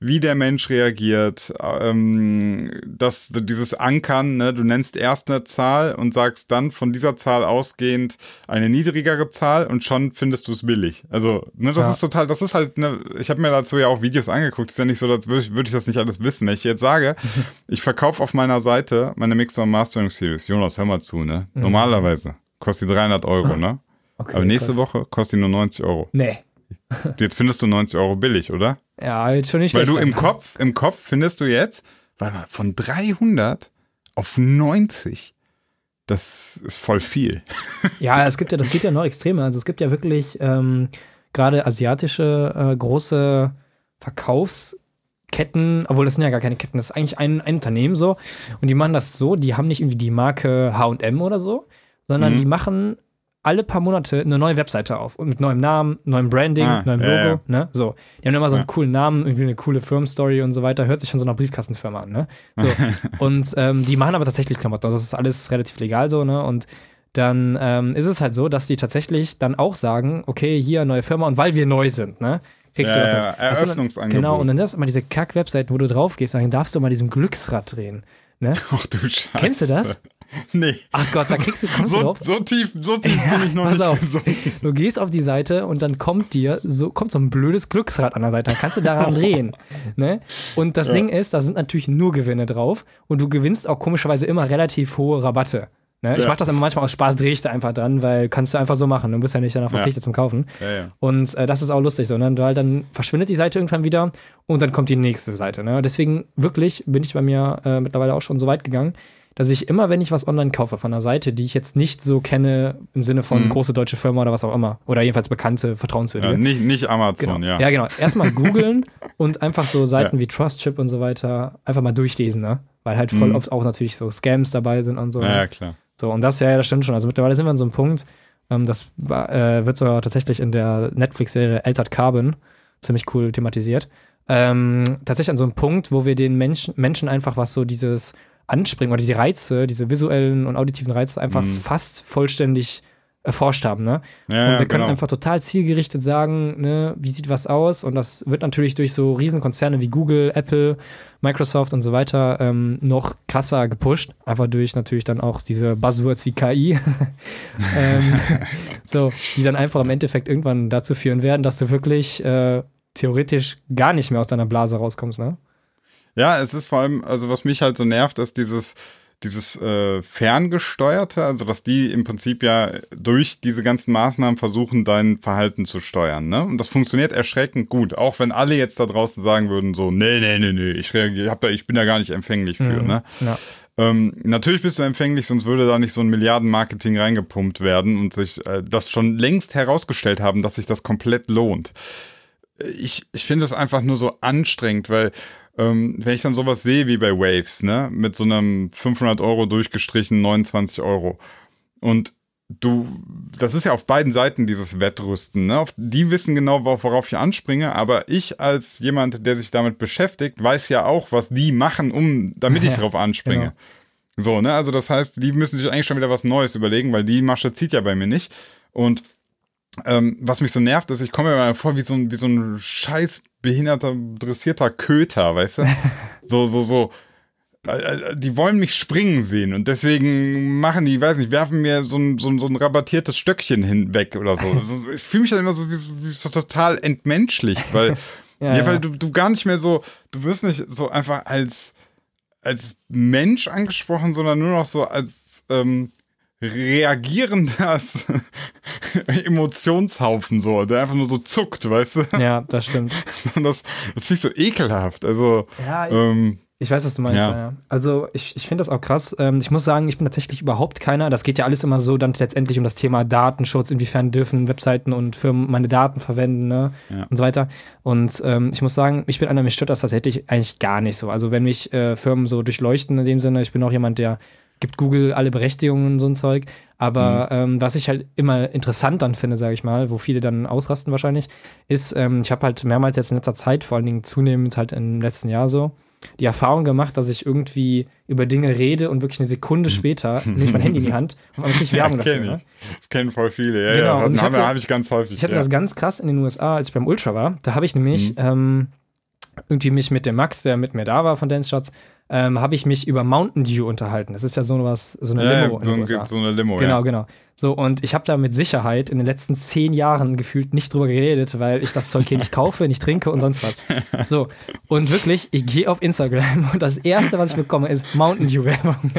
wie der Mensch reagiert, ähm, dass dieses Ankern, ne, du nennst erst eine Zahl und sagst dann von dieser Zahl ausgehend eine niedrigere Zahl und schon findest du es billig. Also, ne, das ja. ist total, das ist halt, ne, ich habe mir dazu ja auch Videos angeguckt, ist ja nicht so, als würde ich, würd ich das nicht alles wissen. Wenn ich jetzt sage, [LAUGHS] ich verkaufe auf meiner Seite meine Mixer Mastering Series, Jonas, hör mal zu, ne? Mhm. Normalerweise kostet die 300 Euro, ne? Okay, Aber nächste Gott. Woche kostet die nur 90 Euro. Nee. [LAUGHS] Jetzt findest du 90 Euro billig, oder? Ja, jetzt schon nicht Weil du im Kopf, im Kopf findest du jetzt, warte mal, von 300 auf 90. das ist voll viel. [LAUGHS] Ja, es gibt ja, das geht ja noch extremer. Also es gibt ja wirklich ähm, gerade asiatische äh, große Verkaufsketten, obwohl das sind ja gar keine Ketten, das ist eigentlich ein, ein Unternehmen so. Und die machen das so, die haben nicht irgendwie die Marke HM oder so, sondern mhm. die machen alle paar Monate eine neue Webseite auf und mit neuem Namen, neuem Branding, ah, neuem Logo, ja, ja. ne? So. Die haben immer so einen ja. coolen Namen, irgendwie eine coole Firmenstory und so weiter. Hört sich schon so nach Briefkastenfirma an, ne? So. [LAUGHS] und ähm, die machen aber tatsächlich Klamotten. Das ist alles relativ legal so, ne? Und dann ähm, ist es halt so, dass die tatsächlich dann auch sagen, okay, hier neue Firma und weil wir neu sind, ne? Kriegst du das ja, mit. Eröffnungsangebot. Genau, und dann das immer diese Kack-Webseiten, wo du drauf gehst, dann darfst du mal diesem Glücksrad drehen. Ne? [LAUGHS] Ach du Scheiße. Kennst du das? [LAUGHS] Nee. Ach Gott, da kriegst du, [LAUGHS] kommst so, drauf. So tief, so tief ja, bin ich noch nicht auf. Du gehst auf die Seite und dann kommt dir so, kommt so ein blödes Glücksrad an der Seite. Dann kannst du daran [LAUGHS] drehen. Ne? Und das ja. Ding ist, da sind natürlich nur Gewinne drauf und du gewinnst auch komischerweise immer relativ hohe Rabatte. Ne? Ja. Ich mache das immer manchmal aus Spaß, drehe ich da einfach dran, weil kannst du einfach so machen. Du bist ja nicht danach verpflichtet ja. zum Kaufen. Ja, und äh, das ist auch lustig, sondern weil dann verschwindet die Seite irgendwann wieder und dann kommt die nächste Seite. Ne? Deswegen wirklich bin ich bei mir äh, mittlerweile auch schon so weit gegangen, dass ich immer, wenn ich was online kaufe von einer Seite, die ich jetzt nicht so kenne, im Sinne von mhm. große deutsche Firma oder was auch immer, oder jedenfalls bekannte, vertrauenswürdige. Ja, nicht, nicht Amazon, genau. ja. Ja, genau. Erstmal googeln [LAUGHS] und einfach so Seiten ja. wie Trustchip und so weiter einfach mal durchlesen, ne? Weil halt voll mhm. oft auch natürlich so Scams dabei sind und so. Ja, ne? klar. So, und das, ja, das stimmt schon. Also mittlerweile sind wir an so einem Punkt, ähm, das äh, wird sogar tatsächlich in der Netflix-Serie Altered Carbon ziemlich cool thematisiert. Ähm, tatsächlich an so einem Punkt, wo wir den Menschen, Menschen einfach was so dieses Anspringen oder diese Reize, diese visuellen und auditiven Reize einfach mhm. fast vollständig erforscht haben, ne? Ja, und wir können genau. einfach total zielgerichtet sagen, ne, wie sieht was aus? Und das wird natürlich durch so Riesenkonzerne wie Google, Apple, Microsoft und so weiter ähm, noch krasser gepusht. Einfach durch natürlich dann auch diese Buzzwords wie KI. [LAUGHS] ähm, [LAUGHS] so, die dann einfach im Endeffekt irgendwann dazu führen werden, dass du wirklich äh, theoretisch gar nicht mehr aus deiner Blase rauskommst, ne? Ja, es ist vor allem, also was mich halt so nervt, ist dieses, dieses äh, ferngesteuerte, also dass die im Prinzip ja durch diese ganzen Maßnahmen versuchen, dein Verhalten zu steuern. Ne? Und das funktioniert erschreckend gut, auch wenn alle jetzt da draußen sagen würden, so, nee, nee, nee, nee, ich reagiere, hab da, ich bin da gar nicht empfänglich für. Mhm. Ne? Ja. Ähm, natürlich bist du empfänglich, sonst würde da nicht so ein Milliardenmarketing reingepumpt werden und sich äh, das schon längst herausgestellt haben, dass sich das komplett lohnt. Ich, ich finde es einfach nur so anstrengend, weil ähm, wenn ich dann sowas sehe wie bei Waves, ne, mit so einem 500 Euro durchgestrichen 29 Euro und du, das ist ja auf beiden Seiten dieses Wettrüsten, ne? Die wissen genau, worauf ich anspringe, aber ich als jemand, der sich damit beschäftigt, weiß ja auch, was die machen, um, damit ich [LAUGHS] darauf anspringe. Genau. So, ne? Also das heißt, die müssen sich eigentlich schon wieder was Neues überlegen, weil die Masche zieht ja bei mir nicht. Und ähm, was mich so nervt, ist, ich komme mir mal vor wie so ein, wie so ein scheiß behinderter, dressierter Köter, weißt du? [LAUGHS] so, so, so. Äh, äh, die wollen mich springen sehen und deswegen machen die, weiß nicht, werfen mir so ein, so ein, so ein rabattiertes Stöckchen hinweg oder so. [LAUGHS] Also ich fühle mich dann immer so wie, wie so total entmenschlich, weil, [LAUGHS] ja, ja, weil du, du gar nicht mehr so, du wirst nicht so einfach als, als Mensch angesprochen, sondern nur noch so als ähm, reagierendes [LAUGHS] Emotionshaufen so, der einfach nur so zuckt, weißt du? Ja, das stimmt. [LAUGHS] das, das ist so ekelhaft. Also, ja, ähm, ich weiß, was du meinst. Ja. Ja. Also ich, ich finde das auch krass. Ähm, ich muss sagen, ich bin tatsächlich überhaupt keiner. Das geht ja alles immer so dann letztendlich um das Thema Datenschutz. Inwiefern dürfen Webseiten und Firmen meine Daten verwenden ne? Ja. und so weiter. Und ähm, ich muss sagen, ich bin einer, mich stört das tatsächlich eigentlich gar nicht so. Also wenn mich äh, Firmen so durchleuchten in dem Sinne, ich bin auch jemand, der gibt Google alle Berechtigungen und so ein Zeug. Aber mhm. ähm, was ich halt immer interessant dann finde, sage ich mal, wo viele dann ausrasten wahrscheinlich, ist, ähm, ich habe halt mehrmals jetzt in letzter Zeit, vor allen Dingen zunehmend halt im letzten Jahr so, die Erfahrung gemacht, dass ich irgendwie über Dinge rede und wirklich eine Sekunde später [LAUGHS] nehme ich mein Handy in die Hand und habe wirklich Werbung ja, dafür. Ne? Das kennen voll viele, ja, genau. ja. Das habe hab ich ganz häufig. Ich hatte ja. das ganz krass in den USA, als ich beim Ultra war. Da habe ich nämlich mhm. ähm, irgendwie mich mit dem Max, der mit mir da war von Dance Shots, ähm, habe ich mich über Mountain Dew unterhalten. Das ist ja so was, so eine ja, Limo. So, ein, so, eine Limo, Genau, ja. genau. So, und ich habe da mit Sicherheit in den letzten zehn Jahren gefühlt nicht drüber geredet, weil ich das Zeug hier nicht kaufe, nicht trinke und sonst was. So, und wirklich, ich gehe auf Instagram und das erste, was ich bekomme, ist Mountain Dew Werbung.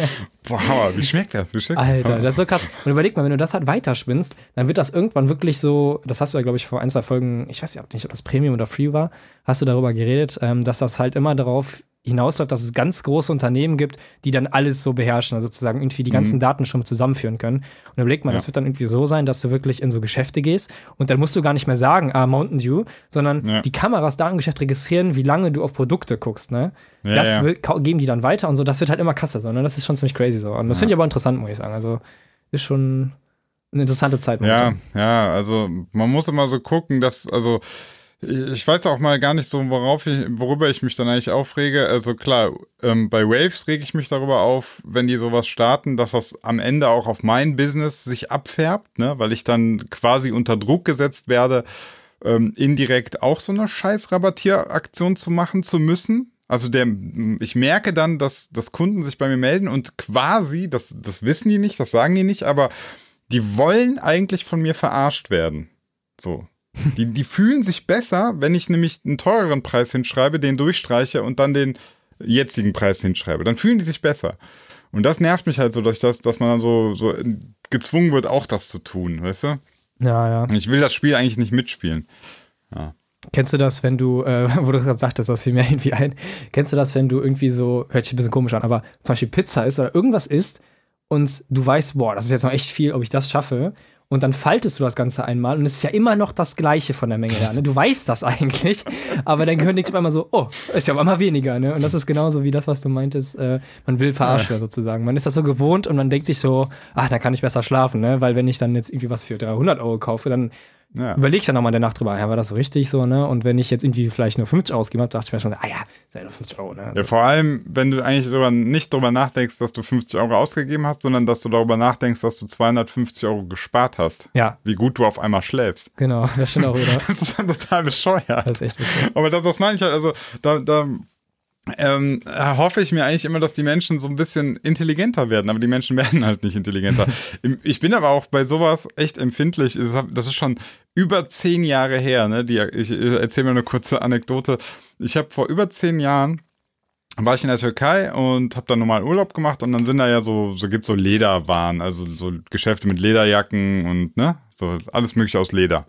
Boah, wie schmeckt das? Wie schmeckt Alter, das ist so krass. Und überleg mal, wenn du das halt weiterspinnst, dann wird das irgendwann wirklich so, das hast du ja, glaube ich, vor ein, zwei Folgen, ich weiß ja nicht, ob das Premium oder Free war, hast du darüber geredet, ähm, dass das halt immer darauf hinausläuft, dass es ganz große Unternehmen gibt, die dann alles so beherrschen, also sozusagen irgendwie die ganzen mhm. Daten schon zusammenführen können. Und überleg mal, ja. das wird dann irgendwie so sein, dass du wirklich in so Geschäfte gehst und dann musst du gar nicht mehr sagen, ah, Mountain Dew, sondern ja. die Kameras da im Geschäft registrieren, wie lange du auf Produkte guckst, ne? Ja, das will, geben die dann weiter und so, das wird halt immer krasser, so, ne? Das ist schon ziemlich crazy so. Und das finde ich aber interessant, muss ich sagen. Also ist schon eine interessante Zeit. Ja, ja, also man muss immer so gucken, dass, also ich weiß auch mal gar nicht so, worauf ich, worüber ich mich dann eigentlich aufrege. Also klar, ähm, bei Waves rege ich mich darüber auf, wenn die sowas starten, dass das am Ende auch auf mein Business sich abfärbt, ne? weil ich dann quasi unter Druck gesetzt werde, ähm, indirekt auch so eine scheiß Rabattieraktion zu machen zu müssen. Also der, ich merke dann, dass, dass Kunden sich bei mir melden und quasi, das, das wissen die nicht, das sagen die nicht, aber die wollen eigentlich von mir verarscht werden. So. Die, die fühlen sich besser, wenn ich nämlich einen teureren Preis hinschreibe, den durchstreiche und dann den jetzigen Preis hinschreibe. Dann fühlen die sich besser. Und das nervt mich halt so, dass, ich das, dass man dann so, so gezwungen wird, auch das zu tun, weißt du? Ja, ja. Ich will das Spiel eigentlich nicht mitspielen. Ja. Kennst du das, wenn du, äh, [LAUGHS] wo du gerade sagtest, das fiel mir [LAUGHS] irgendwie ein, kennst du das, wenn du irgendwie so, hört sich ein bisschen komisch an, aber zum Beispiel Pizza isst oder irgendwas isst und du weißt, boah, das ist jetzt noch echt viel, ob ich das schaffe und dann faltest du das Ganze einmal und es ist ja immer noch das Gleiche von der Menge her. Ne? Du weißt das [LAUGHS] eigentlich, aber dann gehört nichts auf einmal so, oh, ist ja auf einmal weniger. Ne? Und das ist genauso wie das, was du meintest, äh, man will verarschen ja. sozusagen. Man ist das so gewohnt und man denkt sich so, ach, da kann ich besser schlafen, ne? weil wenn ich dann jetzt irgendwie was für 300 Euro kaufe, dann ja. Ich dann nochmal in der Nacht drüber, ja, war das so richtig so, ne? Und wenn ich jetzt irgendwie vielleicht nur 50 ausgegeben habe, dachte ich mir schon, ah ja, sei nur 50 Euro, ne? Also ja, vor allem, wenn du eigentlich darüber, nicht darüber nachdenkst, dass du 50 Euro ausgegeben hast, sondern dass du darüber nachdenkst, dass du 250 Euro gespart hast. Ja. Wie gut du auf einmal schläfst. Genau, das stimmt auch wieder. [LAUGHS] das ist dann total bescheuert. Das ist echt bescheuert. Aber das, das meine ich halt, also da, da ähm, hoffe ich mir eigentlich immer, dass die Menschen so ein bisschen intelligenter werden, aber die Menschen [LAUGHS] werden halt nicht intelligenter. ich bin aber auch bei sowas echt empfindlich. Das ist schon über zehn Jahre her. Ne? Die, ich erzähle mir eine kurze Anekdote. Ich habe vor über zehn Jahren war ich in der Türkei und habe dann normal Urlaub gemacht und dann sind da ja so, so gibt so Lederwaren, also so Geschäfte mit Lederjacken und ne, so alles mögliche aus Leder.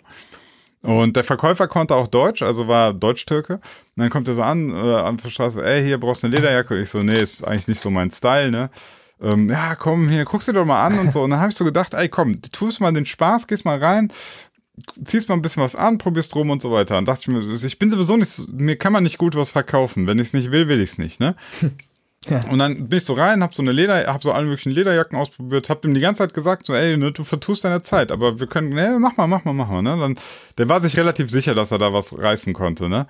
Und der Verkäufer konnte auch Deutsch, also war Deutsch-Türke. Und dann kommt er so an, äh, an der Straße, ey, hier brauchst du eine Lederjacke. Ich so, nee, ist eigentlich nicht so mein Style, ne? Ähm, ja, komm, hier, guckst du doch mal an und so. Und dann habe ich so gedacht, ey, komm, tust mal den Spaß, gehst mal rein, ziehst mal ein bisschen was an, probierst rum und so weiter. Und dachte ich mir, ich bin sowieso nicht, mir kann man nicht gut was verkaufen. Wenn ich es nicht will, will ich es nicht, ne? Und dann bin ich so rein, hab so eine Leder, hab so alle möglichen Lederjacken ausprobiert, hab ihm die ganze Zeit gesagt, so, ey, ne, du vertust deine Zeit, aber wir können, ne, mach mal, mach mal, mach mal, ne? Dann, der war sich relativ sicher, dass er da was reißen konnte, ne?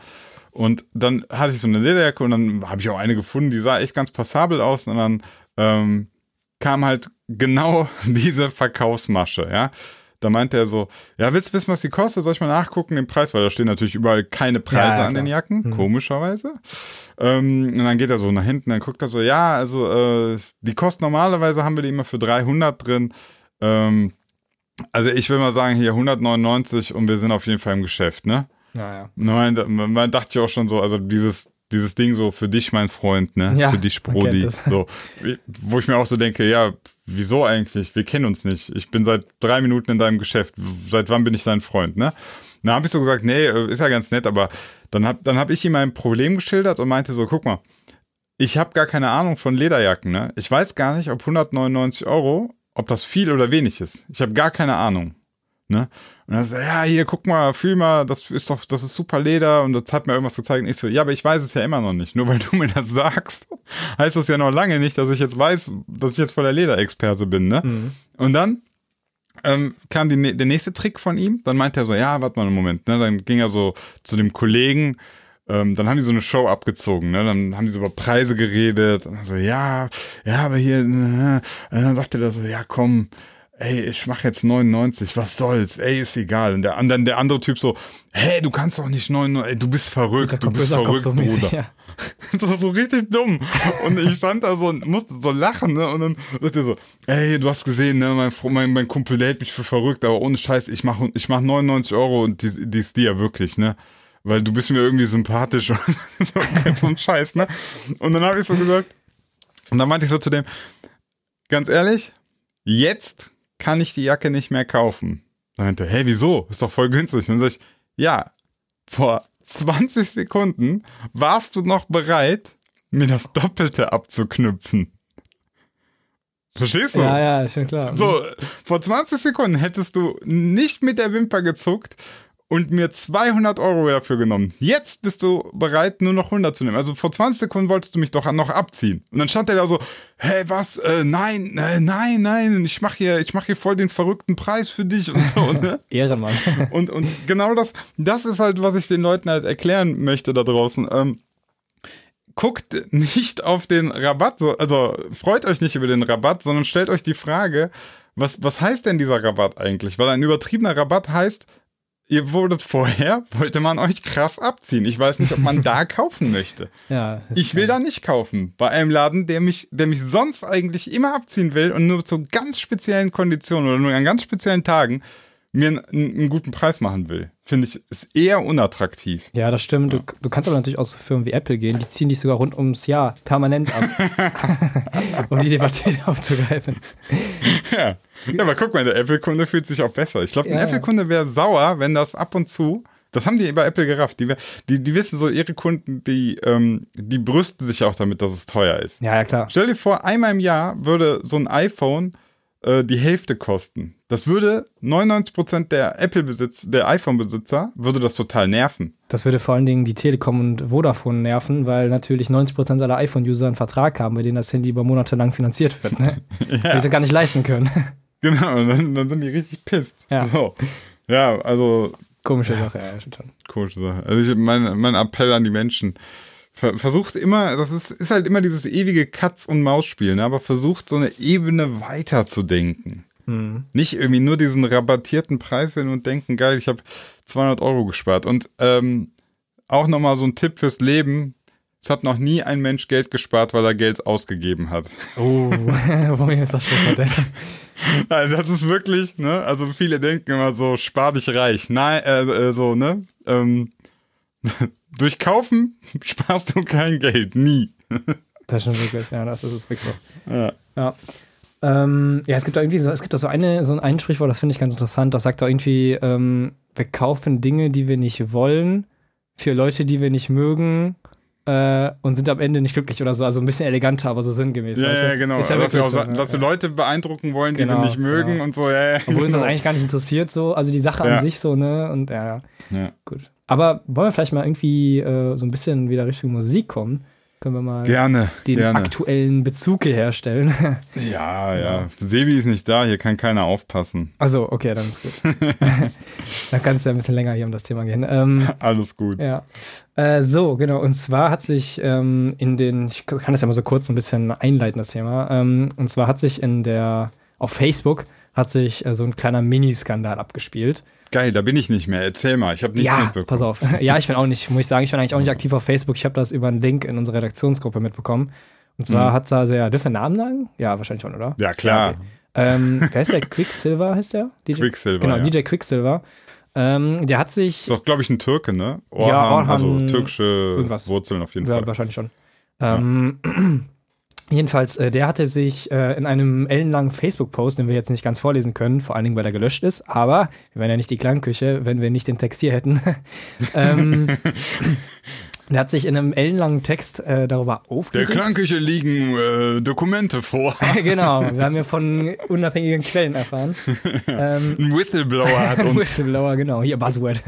Und dann hatte ich so eine Lederjacke und dann habe ich auch eine gefunden, die sah echt ganz passabel aus und dann ähm, kam halt genau [LAUGHS] diese Verkaufsmasche, ja. Da meinte er so, ja, willst du wissen, was die kostet? Soll ich mal nachgucken, den Preis? Weil da stehen natürlich überall keine Preise ja, ja, an den Jacken, hm. komischerweise. Ähm, und dann geht er so nach hinten, dann guckt er so, ja, also äh, die kosten normalerweise, haben wir die immer für 300 drin. Ähm, also ich will mal sagen, hier 199 und wir sind auf jeden Fall im Geschäft, ne? Ja, ja. Man, man, man dachte ja auch schon so, also dieses dieses Ding so für dich, mein Freund, ne? Ja, für dich, Brody. So, wo ich mir auch so denke, ja, wieso eigentlich? Wir kennen uns nicht. Ich bin seit drei Minuten in deinem Geschäft. Seit wann bin ich dein Freund, ne? Dann habe ich so gesagt, nee, äh, ist ja ganz nett, aber dann habe dann hab ich ihm mein Problem geschildert und meinte so, guck mal, ich habe gar keine Ahnung von Lederjacken, ne? Ich weiß gar nicht, ob 199 Euro, ob das viel oder wenig ist. Ich habe gar keine Ahnung. Ne? Und dann so, ja, hier, guck mal, fühl mal, das ist doch, das ist super Leder und das hat mir irgendwas gezeigt. Und ich so, ja, aber ich weiß es ja immer noch nicht. Nur weil [LAUGHS] du mir das sagst, heißt das ja noch lange nicht, dass ich jetzt weiß, dass ich jetzt voll der Lederexperte bin, ne? Mhm. Und dann ähm, kam die, der nächste Trick von ihm. Dann meinte er so, ja, warte mal einen Moment, ne? Dann ging er so zu dem Kollegen, ähm, dann haben die so eine Show abgezogen, ne? Dann haben die so über Preise geredet und so, ja, ja, aber hier, ne? und dann sagte er so, ja, komm, ey, ich mach jetzt 99, was soll's, ey, ist egal. Und, der, und dann der andere Typ so, hey, du kannst doch nicht 99, ey, du bist verrückt, du bist verrückt, so Bruder. Ja. [LAUGHS] das war so richtig dumm. Und ich stand da so und musste so lachen, ne, und dann sagt er so, ey, du hast gesehen, ne, mein, mein, mein Kumpel, hält mich für verrückt, aber ohne Scheiß, ich mach, ich mach 99 Euro und die, die ist dir ja wirklich, ne weil du bist mir irgendwie sympathisch [LAUGHS] und so, so ein Scheiß, ne? Und dann habe ich so gesagt, und dann meinte ich so zu dem, ganz ehrlich, jetzt kann ich die Jacke nicht mehr kaufen. Dann meinte, hey, wieso? Ist doch voll günstig. dann sag ich, ja, vor 20 Sekunden warst du noch bereit, mir das Doppelte abzuknüpfen. Verstehst du? Ja, ja, schon klar. So, vor 20 Sekunden hättest du nicht mit der Wimper gezuckt und mir 200 Euro dafür genommen. Jetzt bist du bereit, nur noch 100 zu nehmen. Also vor 20 Sekunden wolltest du mich doch noch abziehen. Und dann stand er da so, hä, was, äh, nein, äh, nein, nein, ich mach hier, ich hier voll den verrückten Preis für dich und so, ne? [LAUGHS] Ehrenmann. [LAUGHS] und, und genau das, das ist halt, was ich den Leuten halt erklären möchte da draußen. Ähm, guckt nicht auf den Rabatt, also freut euch nicht über den Rabatt, sondern stellt euch die Frage, was, was heißt denn dieser Rabatt eigentlich? Weil ein übertriebener Rabatt heißt, ihr wurdet vorher, wollte man euch krass abziehen. Ich weiß nicht, ob man da [LAUGHS] kaufen möchte. Ja, ich will da nicht kaufen. Bei einem Laden, der mich, der mich sonst eigentlich immer abziehen will und nur zu ganz speziellen Konditionen oder nur an ganz speziellen Tagen mir einen, einen guten Preis machen will finde ich, ist eher unattraktiv. Ja, das stimmt. Ja. Du, du, kannst aber natürlich auch so Firmen wie Apple gehen, die ziehen dich sogar rund ums Jahr permanent ab, [LAUGHS] [LAUGHS] um die Debatte aufzugreifen. Ja. Ja, aber guck mal, der Apple-Kunde fühlt sich auch besser. Ich glaube, ein ja. Apple-Kunde wäre sauer, wenn das ab und zu das haben die bei Apple gerafft. Die, die, die wissen so, ihre Kunden, die, ähm, die brüsten sich auch damit, dass es teuer ist. Ja, ja, klar. Stell dir vor, einmal im Jahr würde so ein iPhone äh, die Hälfte kosten. Das würde 99% der Apple-Besitz, der iPhone-Besitzer, würde das total nerven. Das würde vor allen Dingen die Telekom und Vodafone nerven, weil natürlich 90% aller iPhone-User einen Vertrag haben, bei denen das Handy über Monate lang finanziert wird, ne? [LAUGHS] ja. Die sie gar nicht leisten können. Genau, und dann, dann sind die richtig pisst. Ja. So. Ja, also. Komische Sache, ja, schon. Komische Sache. Also ich, mein, mein Appell an die Menschen versucht immer, das ist, ist halt immer dieses ewige Katz- und Maus-Spiel, ne? aber versucht so eine Ebene weiter zu denken. Hm. Nicht irgendwie nur diesen rabattierten Preis sehen und denken, geil, ich habe 200 Euro gespart. Und ähm, auch nochmal so ein Tipp fürs Leben. Es hat noch nie ein Mensch Geld gespart, weil er Geld ausgegeben hat. Oh, [LAUGHS] wohin ist das Schlusswort denn? [LAUGHS] [LAUGHS] Also das ist wirklich, ne? Also viele denken immer so, spar dich reich. Nein, äh, äh, so, ne? Ähm, [LAUGHS] durch Kaufen [LAUGHS] sparst du kein Geld, nie. das ist schon wirklich, ja, das ist es wirklich so. Ja. Ja. Ähm, ja, es gibt da irgendwie so, es gibt da so eine, so ein Sprichwort, das finde ich ganz interessant, das sagt da irgendwie, ähm, wir kaufen Dinge, die wir nicht wollen, für Leute, die wir nicht mögen, äh, und sind am Ende nicht glücklich oder so. Also ein bisschen eleganter, aber so sinngemäß. Ja, ja, genau. Ist ja dass, wir auch, so, dass wir Leute beeindrucken wollen, die genau, wir nicht mögen genau. und so. Ja, ja, Obwohl genau. uns das genau. eigentlich gar nicht interessiert, so. Also die Sache an sich so, ne? Und ja, ja. Gut. Aber wollen wir vielleicht mal irgendwie äh, so ein bisschen wieder Richtung Musik kommen? Können wir mal gerne, den gerne. aktuellen Bezug herstellen? [LAUGHS] Ja, ja. Sebi ist nicht da, hier kann keiner aufpassen. Also, okay, dann ist gut. [LAUGHS] dann kannst du ja ein bisschen länger hier um das Thema gehen. Ähm, Alles gut. Ja. Äh, so, genau. Und zwar hat sich ähm, in den, ich kann das ja mal so kurz ein bisschen einleiten, das Thema. Ähm, und zwar hat sich in der, auf Facebook hat sich äh, so ein kleiner Miniskandal abgespielt. Geil, da bin ich nicht mehr. Erzähl mal, ich habe nichts ja, mitbekommen. Pass auf. [LAUGHS] Ja, ich bin auch nicht, muss ich sagen, ich bin eigentlich auch nicht aktiv auf Facebook. Ich habe das über einen Link in unserer Redaktionsgruppe mitbekommen. Und zwar mhm. hat da sehr, dürfen Namen sagen? Ja, wahrscheinlich schon, oder? Ja, klar. Ja, okay. ähm, wer ist der? [LAUGHS] Quicksilver heißt der? DJ? Quicksilver. Genau, ja. DJ Quicksilver. Ähm, der hat sich. Ist doch, glaube ich, ein Türke, ne? Orhan, ja, Orhan, also türkische irgendwas. Wurzeln auf jeden ja, Fall. Wahrscheinlich schon. Ähm, [CLEARS THROAT] [CLEARS THROAT] Jedenfalls, äh, der hatte sich äh, in einem ellenlangen Facebook-Post, den wir jetzt nicht ganz vorlesen können, vor allen Dingen, weil er gelöscht ist, aber wir wären ja nicht die Klangküche, wenn wir nicht den Text hier hätten. [LAUGHS] ähm, der hat sich in einem ellenlangen Text äh, darüber aufgeregt. Der Klangküche liegen äh, Dokumente vor. [LAUGHS] genau, wir haben ja von unabhängigen Quellen erfahren. [LAUGHS] ähm, Ein Whistleblower hat uns. Whistleblower, genau, hier Buzzword.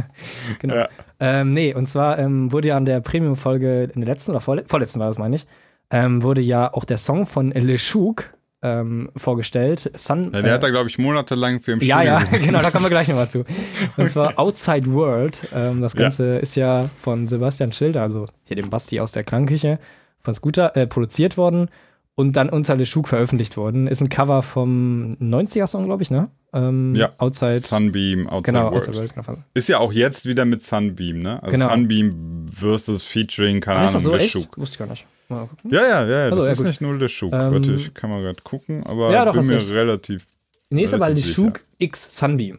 genau. Ja. Ähm, nee, und zwar ähm, wurde ja an der Premium-Folge in der letzten oder vorletzten war das, meine ich, ähm, wurde ja auch der Song von Le Chouk ähm, vorgestellt. Sun, ja, der äh, hat da, glaube ich, monatelang für im Ja, Studio ja, [LAUGHS] genau, da kommen wir gleich nochmal zu. [LAUGHS] Und zwar Outside World. Ähm, das Ganze ja. ist ja von Sebastian Schilder, also hier dem Basti aus der Klangküche, von Scooter, äh, produziert worden und dann unter Le Chouk veröffentlicht worden. Ist ein Cover vom 90er-Song, glaube ich, ne? Ähm, ja. Outside. Sunbeam, Outside genau, World. Outside World. Genau. Ist ja auch jetzt wieder mit Sunbeam, ne? Also genau. Sunbeam versus Featuring, keine Ahnung, so Le Chouk. Wusste ich gar nicht. Mal gucken. Ja, ja, ja, das also, ja, ist gut. nicht nur Le Chouk. Ähm, Warte, ich kann mal gerade gucken, aber ja, doch, bin mir relativ. Nee, ist aber Le Chouk X Sunbeam.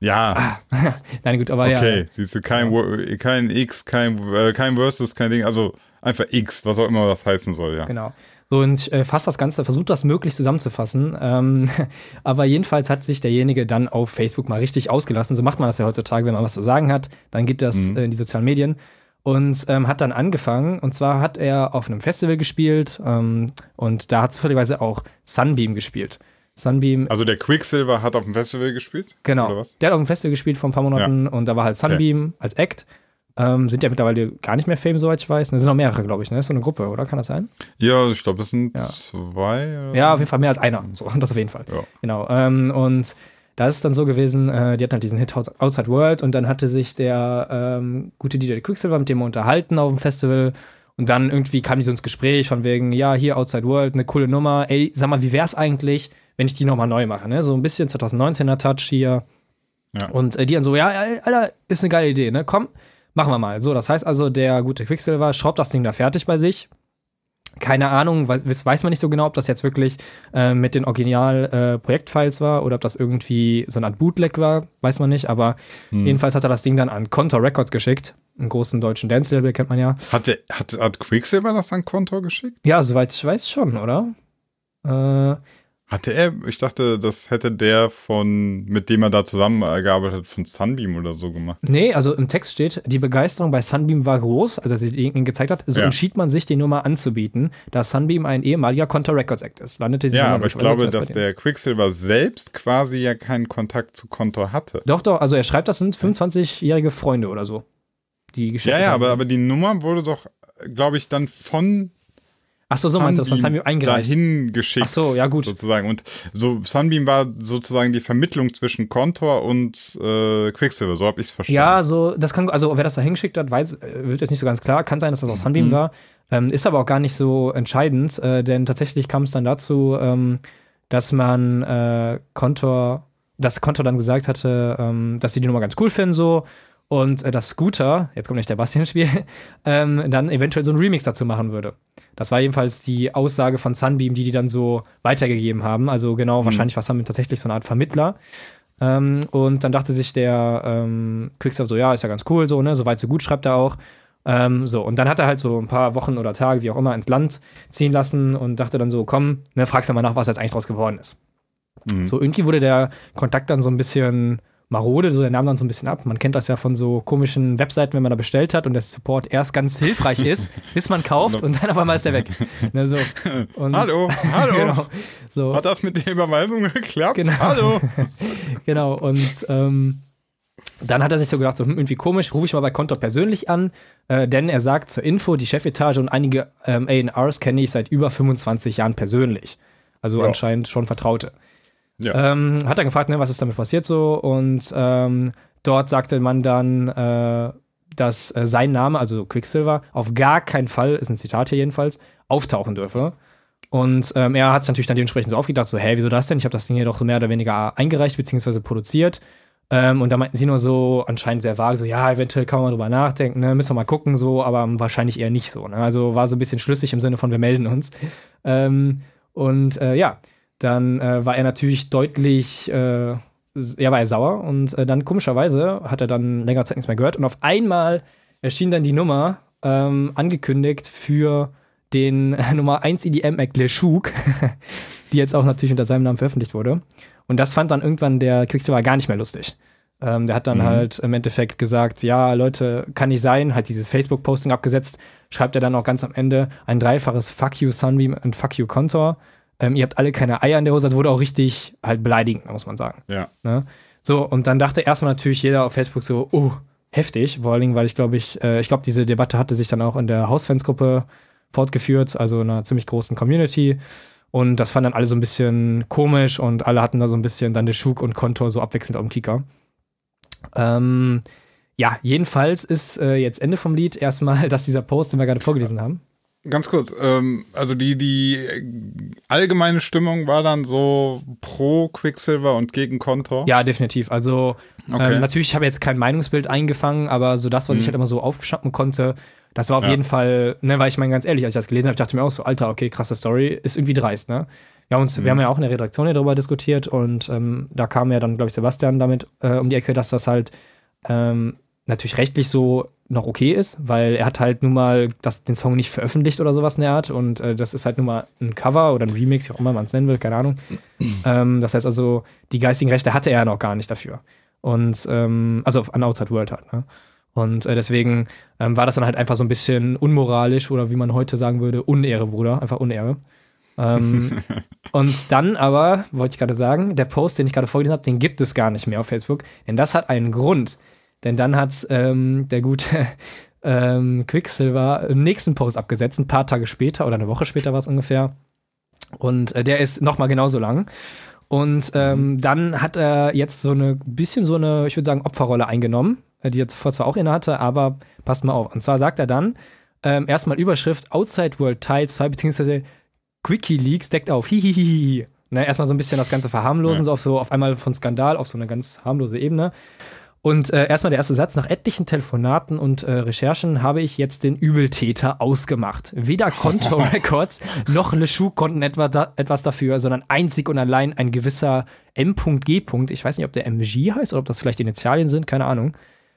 Ja. Ah. [LAUGHS] Nein, gut, aber okay. ja. Okay, siehst du, kein, ja. kein X, kein, äh, kein Versus, kein Ding, also einfach X, was auch immer das heißen soll, ja. Genau. So, und ich äh, fasse das Ganze, versuche das möglichst zusammenzufassen. Ähm, [LAUGHS] aber jedenfalls hat sich derjenige dann auf Facebook mal richtig ausgelassen. So macht man das ja heutzutage, wenn man was zu sagen hat. Dann geht das mhm. äh, in die sozialen Medien. Und ähm, hat dann angefangen, und zwar hat er auf einem Festival gespielt ähm, und da hat zufälligerweise auch Sunbeam gespielt. Sunbeam. Also der Quicksilver hat auf dem Festival gespielt? Genau. Der hat auf dem Festival gespielt vor ein paar Monaten ja. und da war halt Sunbeam okay. als Act. Ähm, sind ja mittlerweile gar nicht mehr Fame, soweit ich weiß. Es sind noch mehrere, glaube ich, ne? Ist so eine Gruppe, oder? Kann das sein? Ja, ich glaube, es sind ja. zwei. Ja, auf jeden Fall mehr als einer. So, [LAUGHS] das auf jeden Fall. Ja. Genau. Ähm, und da ist es dann so gewesen, äh, die hatten halt diesen Hit Outside World und dann hatte sich der ähm, gute DJ Quicksilver mit dem unterhalten auf dem Festival. Und dann irgendwie kam die so ins Gespräch von wegen, ja, hier Outside World, eine coole Nummer. Ey, sag mal, wie wär's eigentlich, wenn ich die nochmal neu mache, ne? So ein bisschen 2019er Touch hier. Ja. Und äh, die dann so, ja, Alter, ist eine geile Idee, ne? Komm, Machen wir mal. So, das heißt also, der gute Quicksilver schraubt das Ding da fertig bei sich. Keine Ahnung, weiß, weiß man nicht so genau, ob das jetzt wirklich äh, mit den Original-Projektfiles äh, war oder ob das irgendwie so eine Art Bootleg war, weiß man nicht. Aber hm. jedenfalls hat er das Ding dann an Contour Records geschickt. Einen großen deutschen Dance-Label kennt man ja. Hat, der, hat, hat Quicksilver das an Contour geschickt? Ja, soweit ich weiß schon, oder? Äh, hatte er, ich dachte, das hätte der von, mit dem er da zusammengearbeitet hat, von Sunbeam oder so gemacht. Nee, also im Text steht, die Begeisterung bei Sunbeam war groß, als er sie ihn gezeigt hat. So ja. entschied man sich, die Nummer anzubieten, da Sunbeam ein ehemaliger Contour Records Act ist. Landete sie ja, aber ich glaube, dass der Quicksilver selbst quasi ja keinen Kontakt zu Contour hatte. Doch, doch, also er schreibt, das sind 25-jährige Freunde oder so. Die Geschichte. Ja, ja, aber, aber die Nummer wurde doch, glaube ich, dann von Ach so, so meinst du das von Sunbeam eingereicht? Dahin geschickt. Ach so, ja gut. Sozusagen. Und so Sunbeam war sozusagen die Vermittlung zwischen Contour und äh, Quicksilver, so habe ich es verstanden. Ja, so, das kann, also wer das da hingeschickt hat, weiß, äh, wird jetzt nicht so ganz klar. Kann sein, dass das auch Sunbeam mhm. war. Ähm, ist aber auch gar nicht so entscheidend, äh, denn tatsächlich kam es dann dazu, ähm, dass man äh, Contour, dass Contour dann gesagt hatte, ähm, dass sie die Nummer ganz cool finden, so und äh, dass Scooter, jetzt kommt nicht der Bastian ins Spiel, [LAUGHS] ähm, dann eventuell so einen Remix dazu machen würde. Das war jedenfalls die Aussage von Sunbeam, die die dann so weitergegeben haben. Also genau, mhm. wahrscheinlich war Sunbeam tatsächlich so eine Art Vermittler. Ähm, und dann dachte sich der ähm, Quicksilver so, ja, ist ja ganz cool, so, ne, so weit, so gut schreibt er auch. Ähm, so, und dann hat er halt so ein paar Wochen oder Tage, wie auch immer, ins Land ziehen lassen und dachte dann so, komm, ne, fragst du mal nach, was jetzt eigentlich draus geworden ist. Mhm. So, irgendwie wurde der Kontakt dann so ein bisschen marode, so der nahm dann so ein bisschen ab. Man kennt das ja von so komischen Webseiten, wenn man da bestellt hat und der Support erst ganz hilfreich [LAUGHS] ist, bis man kauft und dann auf einmal ist der weg. Ne, so. [LAUGHS] und, hallo, [LAUGHS] hallo. genau, so. Hat das mit der Überweisung geklappt? Genau. Hallo. genau, und ähm, dann hat er sich so gedacht, so hm, irgendwie komisch, rufe ich mal bei Konto persönlich an, äh, denn er sagt zur Info, die Chefetage und einige ähm, A&Rs kenne ich seit über 25 Jahren persönlich. Also ja. anscheinend schon Vertraute. Ja. Ähm, hat er gefragt, ne, was ist damit passiert so und ähm, dort sagte man dann, äh, dass äh, sein Name, also Quicksilver, auf gar keinen Fall, ist ein Zitat hier jedenfalls, auftauchen dürfe. Und ähm, er hat es natürlich dann dementsprechend so aufgedacht, so, hä, wieso das denn? Ich habe das Ding hier doch so mehr oder weniger eingereicht bzw. produziert. Ähm, und da meinten sie nur so anscheinend sehr vage, so, ja, eventuell kann man drüber nachdenken, ne, müssen wir mal gucken, so, aber wahrscheinlich eher nicht so. Ne? Also war so ein bisschen schlüssig im Sinne von, wir melden uns. Ähm, und äh, ja, dann äh, war er natürlich deutlich, äh, ja, war er sauer und äh, dann komischerweise hat er dann länger Zeit nichts mehr gehört und auf einmal erschien dann die Nummer ähm, angekündigt für den [LAUGHS] Nummer 1 EDM Act Le Chouk, [LAUGHS] die jetzt auch natürlich unter seinem Namen veröffentlicht wurde. Und das fand dann irgendwann der Quicksilver gar nicht mehr lustig. Ähm, der hat dann mhm. halt im Endeffekt gesagt, ja, Leute, kann nicht sein, hat dieses Facebook-Posting abgesetzt, schreibt er dann auch ganz am Ende ein dreifaches Fuck you Sunbeam und Fuck you Contour ähm, ihr habt alle keine Eier in der Hose, das wurde auch richtig halt beleidigend, muss man sagen. Ja. Ne? So, und dann dachte erstmal natürlich jeder auf Facebook so, oh, heftig, vor allen Dingen, weil ich glaube, ich, äh, ich glaube, diese Debatte hatte sich dann auch in der Hausfansgruppe fortgeführt, also in einer ziemlich großen Community. Und das fanden dann alle so ein bisschen komisch und alle hatten da so ein bisschen dann der Schug und Kontor so abwechselnd auf dem Kicker. Ähm, ja, jedenfalls ist äh, jetzt Ende vom Lied erstmal, [LAUGHS] dass dieser Post, den wir gerade vorgelesen haben. Ganz kurz, ähm, also die, die allgemeine Stimmung war dann so pro Quicksilver und gegen Contour? Ja, definitiv. Also okay. ähm, natürlich habe ich jetzt kein Meinungsbild eingefangen, aber so das, was mhm. ich halt immer so aufschnappen konnte, das war auf ja. jeden Fall, ne, weil ich meine ganz ehrlich, als ich das gelesen habe, dachte ich mir auch so, Alter, okay, krasse Story, ist irgendwie dreist, ne? Ja, und mhm. wir haben ja auch in der Redaktion darüber diskutiert und ähm, da kam ja dann, glaube ich, Sebastian damit äh, um die Ecke, dass das halt ähm, natürlich rechtlich so noch okay ist, weil er hat halt nun mal das, den Song nicht veröffentlicht oder sowas in der Art und äh, das ist halt nun mal ein Cover oder ein Remix, wie auch immer man es nennen will, keine Ahnung. [CLEARS THROAT] ähm, das heißt also, die geistigen Rechte hatte er noch gar nicht dafür. Und, ähm, also an Outside World halt, ne? Und äh, deswegen ähm, war das dann halt einfach so ein bisschen unmoralisch oder wie man heute sagen würde, Unehre, Bruder, einfach Unehre. ähm, [LAUGHS] und dann aber, wollte ich gerade sagen, der Post, den ich gerade vorgelesen habe, den gibt es gar nicht mehr auf Facebook, denn das hat einen Grund. Denn dann hat ähm, der gute [LAUGHS] ähm, Quicksilver im nächsten Post abgesetzt, ein paar Tage später oder eine Woche später war es ungefähr. Und äh, der ist nochmal genauso lang. Und ähm, dann hat er jetzt so eine bisschen so eine, ich würde sagen, Opferrolle eingenommen, äh, die er zuvor zwar auch inne hatte, aber passt mal auf. Und zwar sagt er dann ähm, erstmal Überschrift Outside World Teil 2 beziehungsweise Quickie Leaks deckt auf. Hihihihi. Ne, erstmal so ein bisschen das Ganze verharmlosen, ja. so auf so auf einmal von Skandal auf so eine ganz harmlose Ebene. Und äh, erstmal der erste Satz. Nach etlichen Telefonaten und äh, Recherchen habe ich jetzt den Übeltäter ausgemacht. Weder Konto [LAUGHS] Records noch Le Chou konnten etwa da, etwas dafür, sondern einzig und allein ein gewisser M.G. Ich weiß nicht, ob der MG heißt oder ob das vielleicht Initialien sind, keine Ahnung.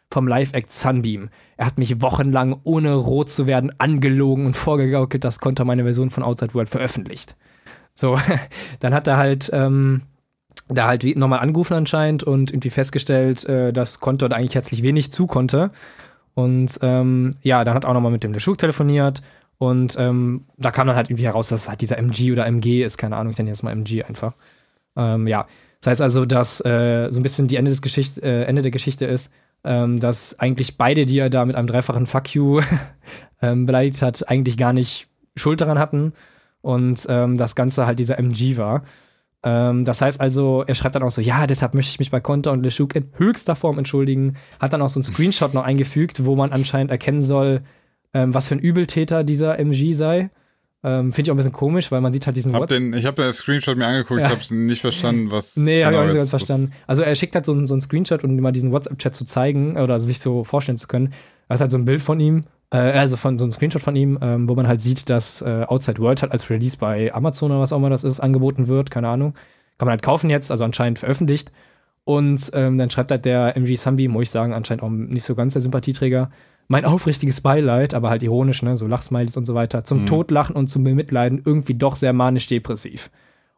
Vom Live-Act Sunbeam. Er hat mich wochenlang, ohne rot zu werden, angelogen und vorgegaukelt, dass Konto meine Version von Outside World veröffentlicht. So, [LAUGHS] dann hat er halt ähm, da halt nochmal angerufen anscheinend und irgendwie festgestellt, äh, dass Konto eigentlich herzlich wenig zu konnte. Und ähm, ja, dann hat auch nochmal mit dem Leschuk telefoniert und ähm, da kam dann halt irgendwie heraus, dass es halt dieser MG oder MG ist, keine Ahnung, ich nenne jetzt mal MG einfach. Ähm, ja, das heißt also, dass äh, so ein bisschen die Ende, des Geschicht äh, Ende der Geschichte ist, ähm, dass eigentlich beide, die er da mit einem dreifachen Fuck you [LAUGHS] ähm, beleidigt hat, eigentlich gar nicht Schuld daran hatten und ähm, das Ganze halt dieser MG war. Ähm, das heißt also, er schreibt dann auch so, ja, deshalb möchte ich mich bei Konter und LeShook in höchster Form entschuldigen. Hat dann auch so einen Screenshot noch eingefügt, wo man anscheinend erkennen soll, ähm, was für ein Übeltäter dieser MG sei. Ähm, Finde ich auch ein bisschen komisch, weil man sieht halt diesen hab den, Ich habe den Screenshot mir angeguckt, ja. ich habe nicht verstanden, was. [LAUGHS] Nee, genau habe ich auch nicht so ganz verstanden. Also er schickt halt so, so einen Screenshot, um mal diesen WhatsApp-Chat zu zeigen oder sich so vorstellen zu können. Da ist halt so ein Bild von ihm äh, also von so einem Screenshot von ihm, ähm, wo man halt sieht, dass äh, Outside World halt als Release bei Amazon oder was auch immer das ist, angeboten wird, keine Ahnung. Kann man halt kaufen jetzt, also anscheinend veröffentlicht. Und ähm, dann schreibt halt der MG Sambi, muss ich sagen, anscheinend auch nicht so ganz der Sympathieträger, mein aufrichtiges Beileid, aber halt ironisch, ne, so Lachsmileys und so weiter, zum mhm. Todlachen und zum Bemitleiden irgendwie doch sehr manisch-depressiv.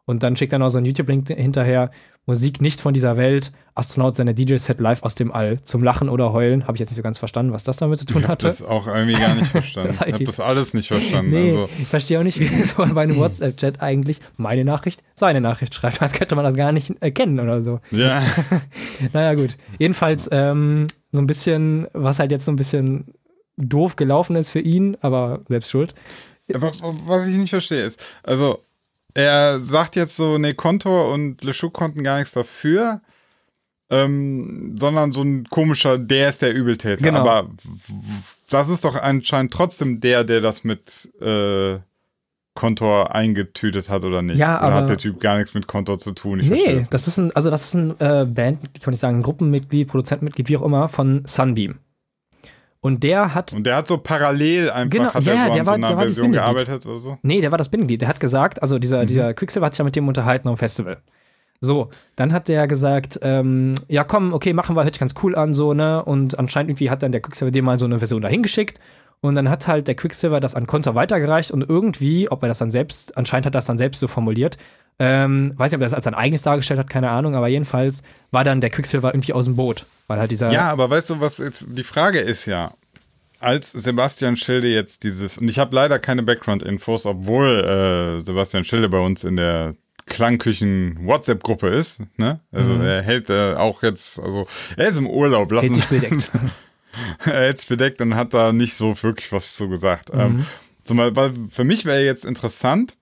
Und dann schickt er noch so einen YouTube-Link hinterher, Musik nicht von dieser Welt, Astronaut seine DJ-Set live aus dem All. Zum Lachen oder Heulen, habe ich jetzt nicht so ganz verstanden, was das damit zu tun hatte. Ich habe das auch irgendwie gar nicht [LAUGHS] verstanden. ich habe das alles nicht verstanden. Nee, also. ich verstehe auch nicht, wie [LAUGHS] so bei einem WhatsApp-Chat eigentlich meine Nachricht seine Nachricht schreibt. Als könnte man das gar nicht erkennen oder so. Ja. [LAUGHS] naja, gut. Jedenfalls ähm, so ein bisschen, was halt jetzt so ein bisschen doof gelaufen ist für ihn, aber selbst schuld. Aber was ich nicht verstehe ist, also er sagt jetzt so, nee, Kontor und LeChou konnten gar nichts dafür, ähm, sondern so ein komischer, der ist der Übeltäter. Genau. Aber das ist doch anscheinend trotzdem der, der das mit äh, Kontor eingetütet hat oder nicht? Ja, oder aber hat der Typ gar nichts mit Kontor zu tun? Ich nee, das, das ist ein, also das ist ein äh, Band, kann ich sagen, ein Gruppenmitglied, Produzentenmitglied, wie auch immer, von Sunbeam. Und der hat. Und der hat so parallel einfach genau, hat ja, er so der an war, so einer Version gearbeitet oder so? Nee, der war das Bindeglied. Der hat gesagt, also dieser, mhm. dieser Quicksilver hat sich ja mit dem unterhalten am Festival. So, dann hat der gesagt, ähm, ja komm, okay, machen wir, hört sich ganz cool an, so, ne? Und anscheinend irgendwie hat dann der Quicksilver dem mal so eine Version dahin geschickt. Und dann hat halt der Quicksilver das an Konter weitergereicht und irgendwie, ob er das dann selbst, anscheinend hat er das dann selbst so formuliert, ähm, weiß nicht, ob er das als sein eigenes dargestellt hat, keine Ahnung, aber jedenfalls war dann der Quicksilver irgendwie aus dem Boot. Weil halt dieser. Ja, aber weißt du, was jetzt die Frage ist ja, als Sebastian Schilde jetzt dieses, und ich habe leider keine Background-Infos, obwohl äh, Sebastian Schilde bei uns in der Klangküchen-WhatsApp-Gruppe ist, ne? Also mhm. er hält äh, auch jetzt, also er ist im Urlaub, lassen hält sich bedeckt. [LAUGHS] er hält sich bedeckt und hat da nicht so wirklich was zu gesagt. Ähm, mhm. Ähm, zumal, weil für mich wäre jetzt interessant,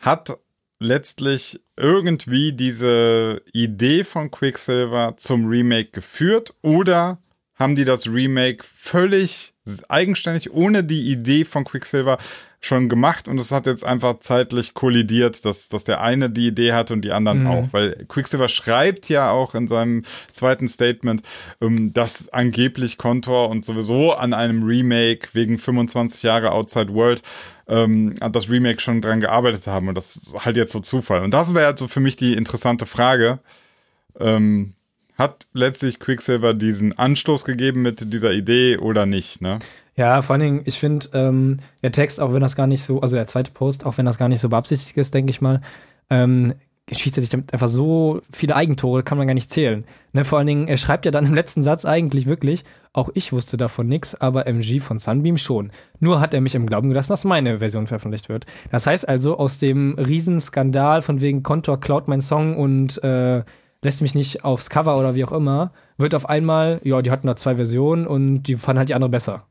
hat letztlich irgendwie diese Idee von Quicksilver zum Remake geführt oder haben die das Remake völlig eigenständig, ohne die Idee von Quicksilver schon gemacht und es hat jetzt einfach zeitlich kollidiert, dass, dass der eine die Idee hatte und die anderen mhm. auch. Weil Quicksilver schreibt ja auch in seinem zweiten Statement, ähm, dass angeblich Contour und sowieso an einem Remake wegen 25 Jahre Outside World ähm, das Remake schon dran gearbeitet haben und das halt jetzt so Zufall. Und das wäre halt so für mich die interessante Frage. Ähm, hat letztlich Quicksilver diesen Anstoß gegeben mit dieser Idee oder nicht, ne? Ja, vor allen Dingen, ich finde, ähm, der Text, auch wenn das gar nicht so, also der zweite Post, auch wenn das gar nicht so beabsichtigt ist, denke ich mal, ähm, schießt er sich damit einfach so viele Eigentore, kann man gar nicht zählen. Ne, vor allen Dingen, er schreibt ja dann im letzten Satz eigentlich wirklich, auch ich wusste davon nichts, aber MG von Sunbeam schon. Nur hat er mich im Glauben gelassen, dass meine Version veröffentlicht wird. Das heißt also, aus dem Riesenskandal von wegen Contour klaut mein Song und äh, lässt mich nicht aufs Cover oder wie auch immer, wird auf einmal, ja, die hatten da zwei Versionen und die fanden halt die andere besser.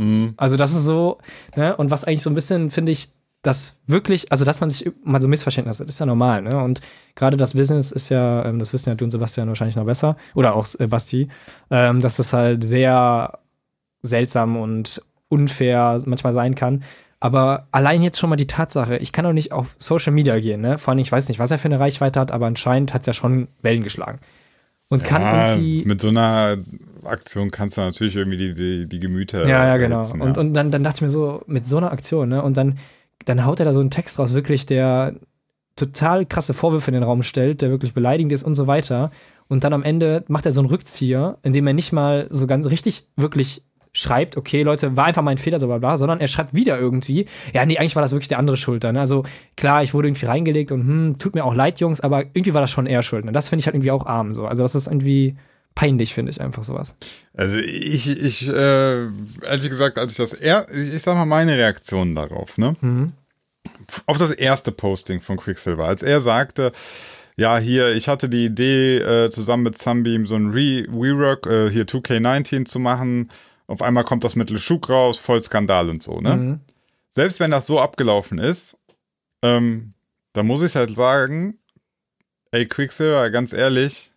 Mhm. Also das ist so, ne, und was eigentlich so ein bisschen, finde ich, das wirklich, also dass man sich mal so Missverständnis hat, ist ja normal, ne? Und gerade das Business ist ja, ähm, das wissen ja du und Sebastian wahrscheinlich noch besser, oder auch äh, Basti, ähm, dass das halt sehr seltsam und unfair manchmal sein kann. Aber allein jetzt schon mal die Tatsache, ich kann doch nicht auf Social Media gehen, ne? Vor allem, ich weiß nicht, was er für eine Reichweite hat, aber anscheinend hat es ja schon Wellen geschlagen. Und kann ja, irgendwie. Mit so einer Aktion kannst du natürlich irgendwie die, die, die Gemüter. Ja, ja, genau. Erhitzen, ja. Und, und dann, dann dachte ich mir so, mit so einer Aktion, ne? Und dann dann haut er da so einen Text raus, wirklich, der total krasse Vorwürfe in den Raum stellt, der wirklich beleidigend ist und so weiter. Und dann am Ende macht er so einen Rückzieher, indem er nicht mal so ganz richtig wirklich schreibt, okay, Leute, war einfach mein Fehler, so bla bla, sondern er schreibt wieder irgendwie, ja, nee, eigentlich war das wirklich der andere schuld. Ne? Also klar, ich wurde irgendwie reingelegt und hm, tut mir auch leid, Jungs, aber irgendwie war das schon er schuld. Ne? Das finde ich halt irgendwie auch arm so. Also das ist irgendwie peinlich, finde ich einfach sowas. Also ich, ich, äh, ehrlich gesagt, als ich das, er, ich sag mal meine Reaktion darauf, ne? Mhm. Auf das erste Posting von Quicksilver, als er sagte, ja, hier, ich hatte die Idee, äh, zusammen mit Sunbeam so ein Re Rework, äh, hier 2K19 zu machen. Auf einmal kommt das mit LeShook raus, voll Skandal und so, ne? Mhm. Selbst wenn das so abgelaufen ist, ähm, da muss ich halt sagen, ey, Quicksilver, ganz ehrlich,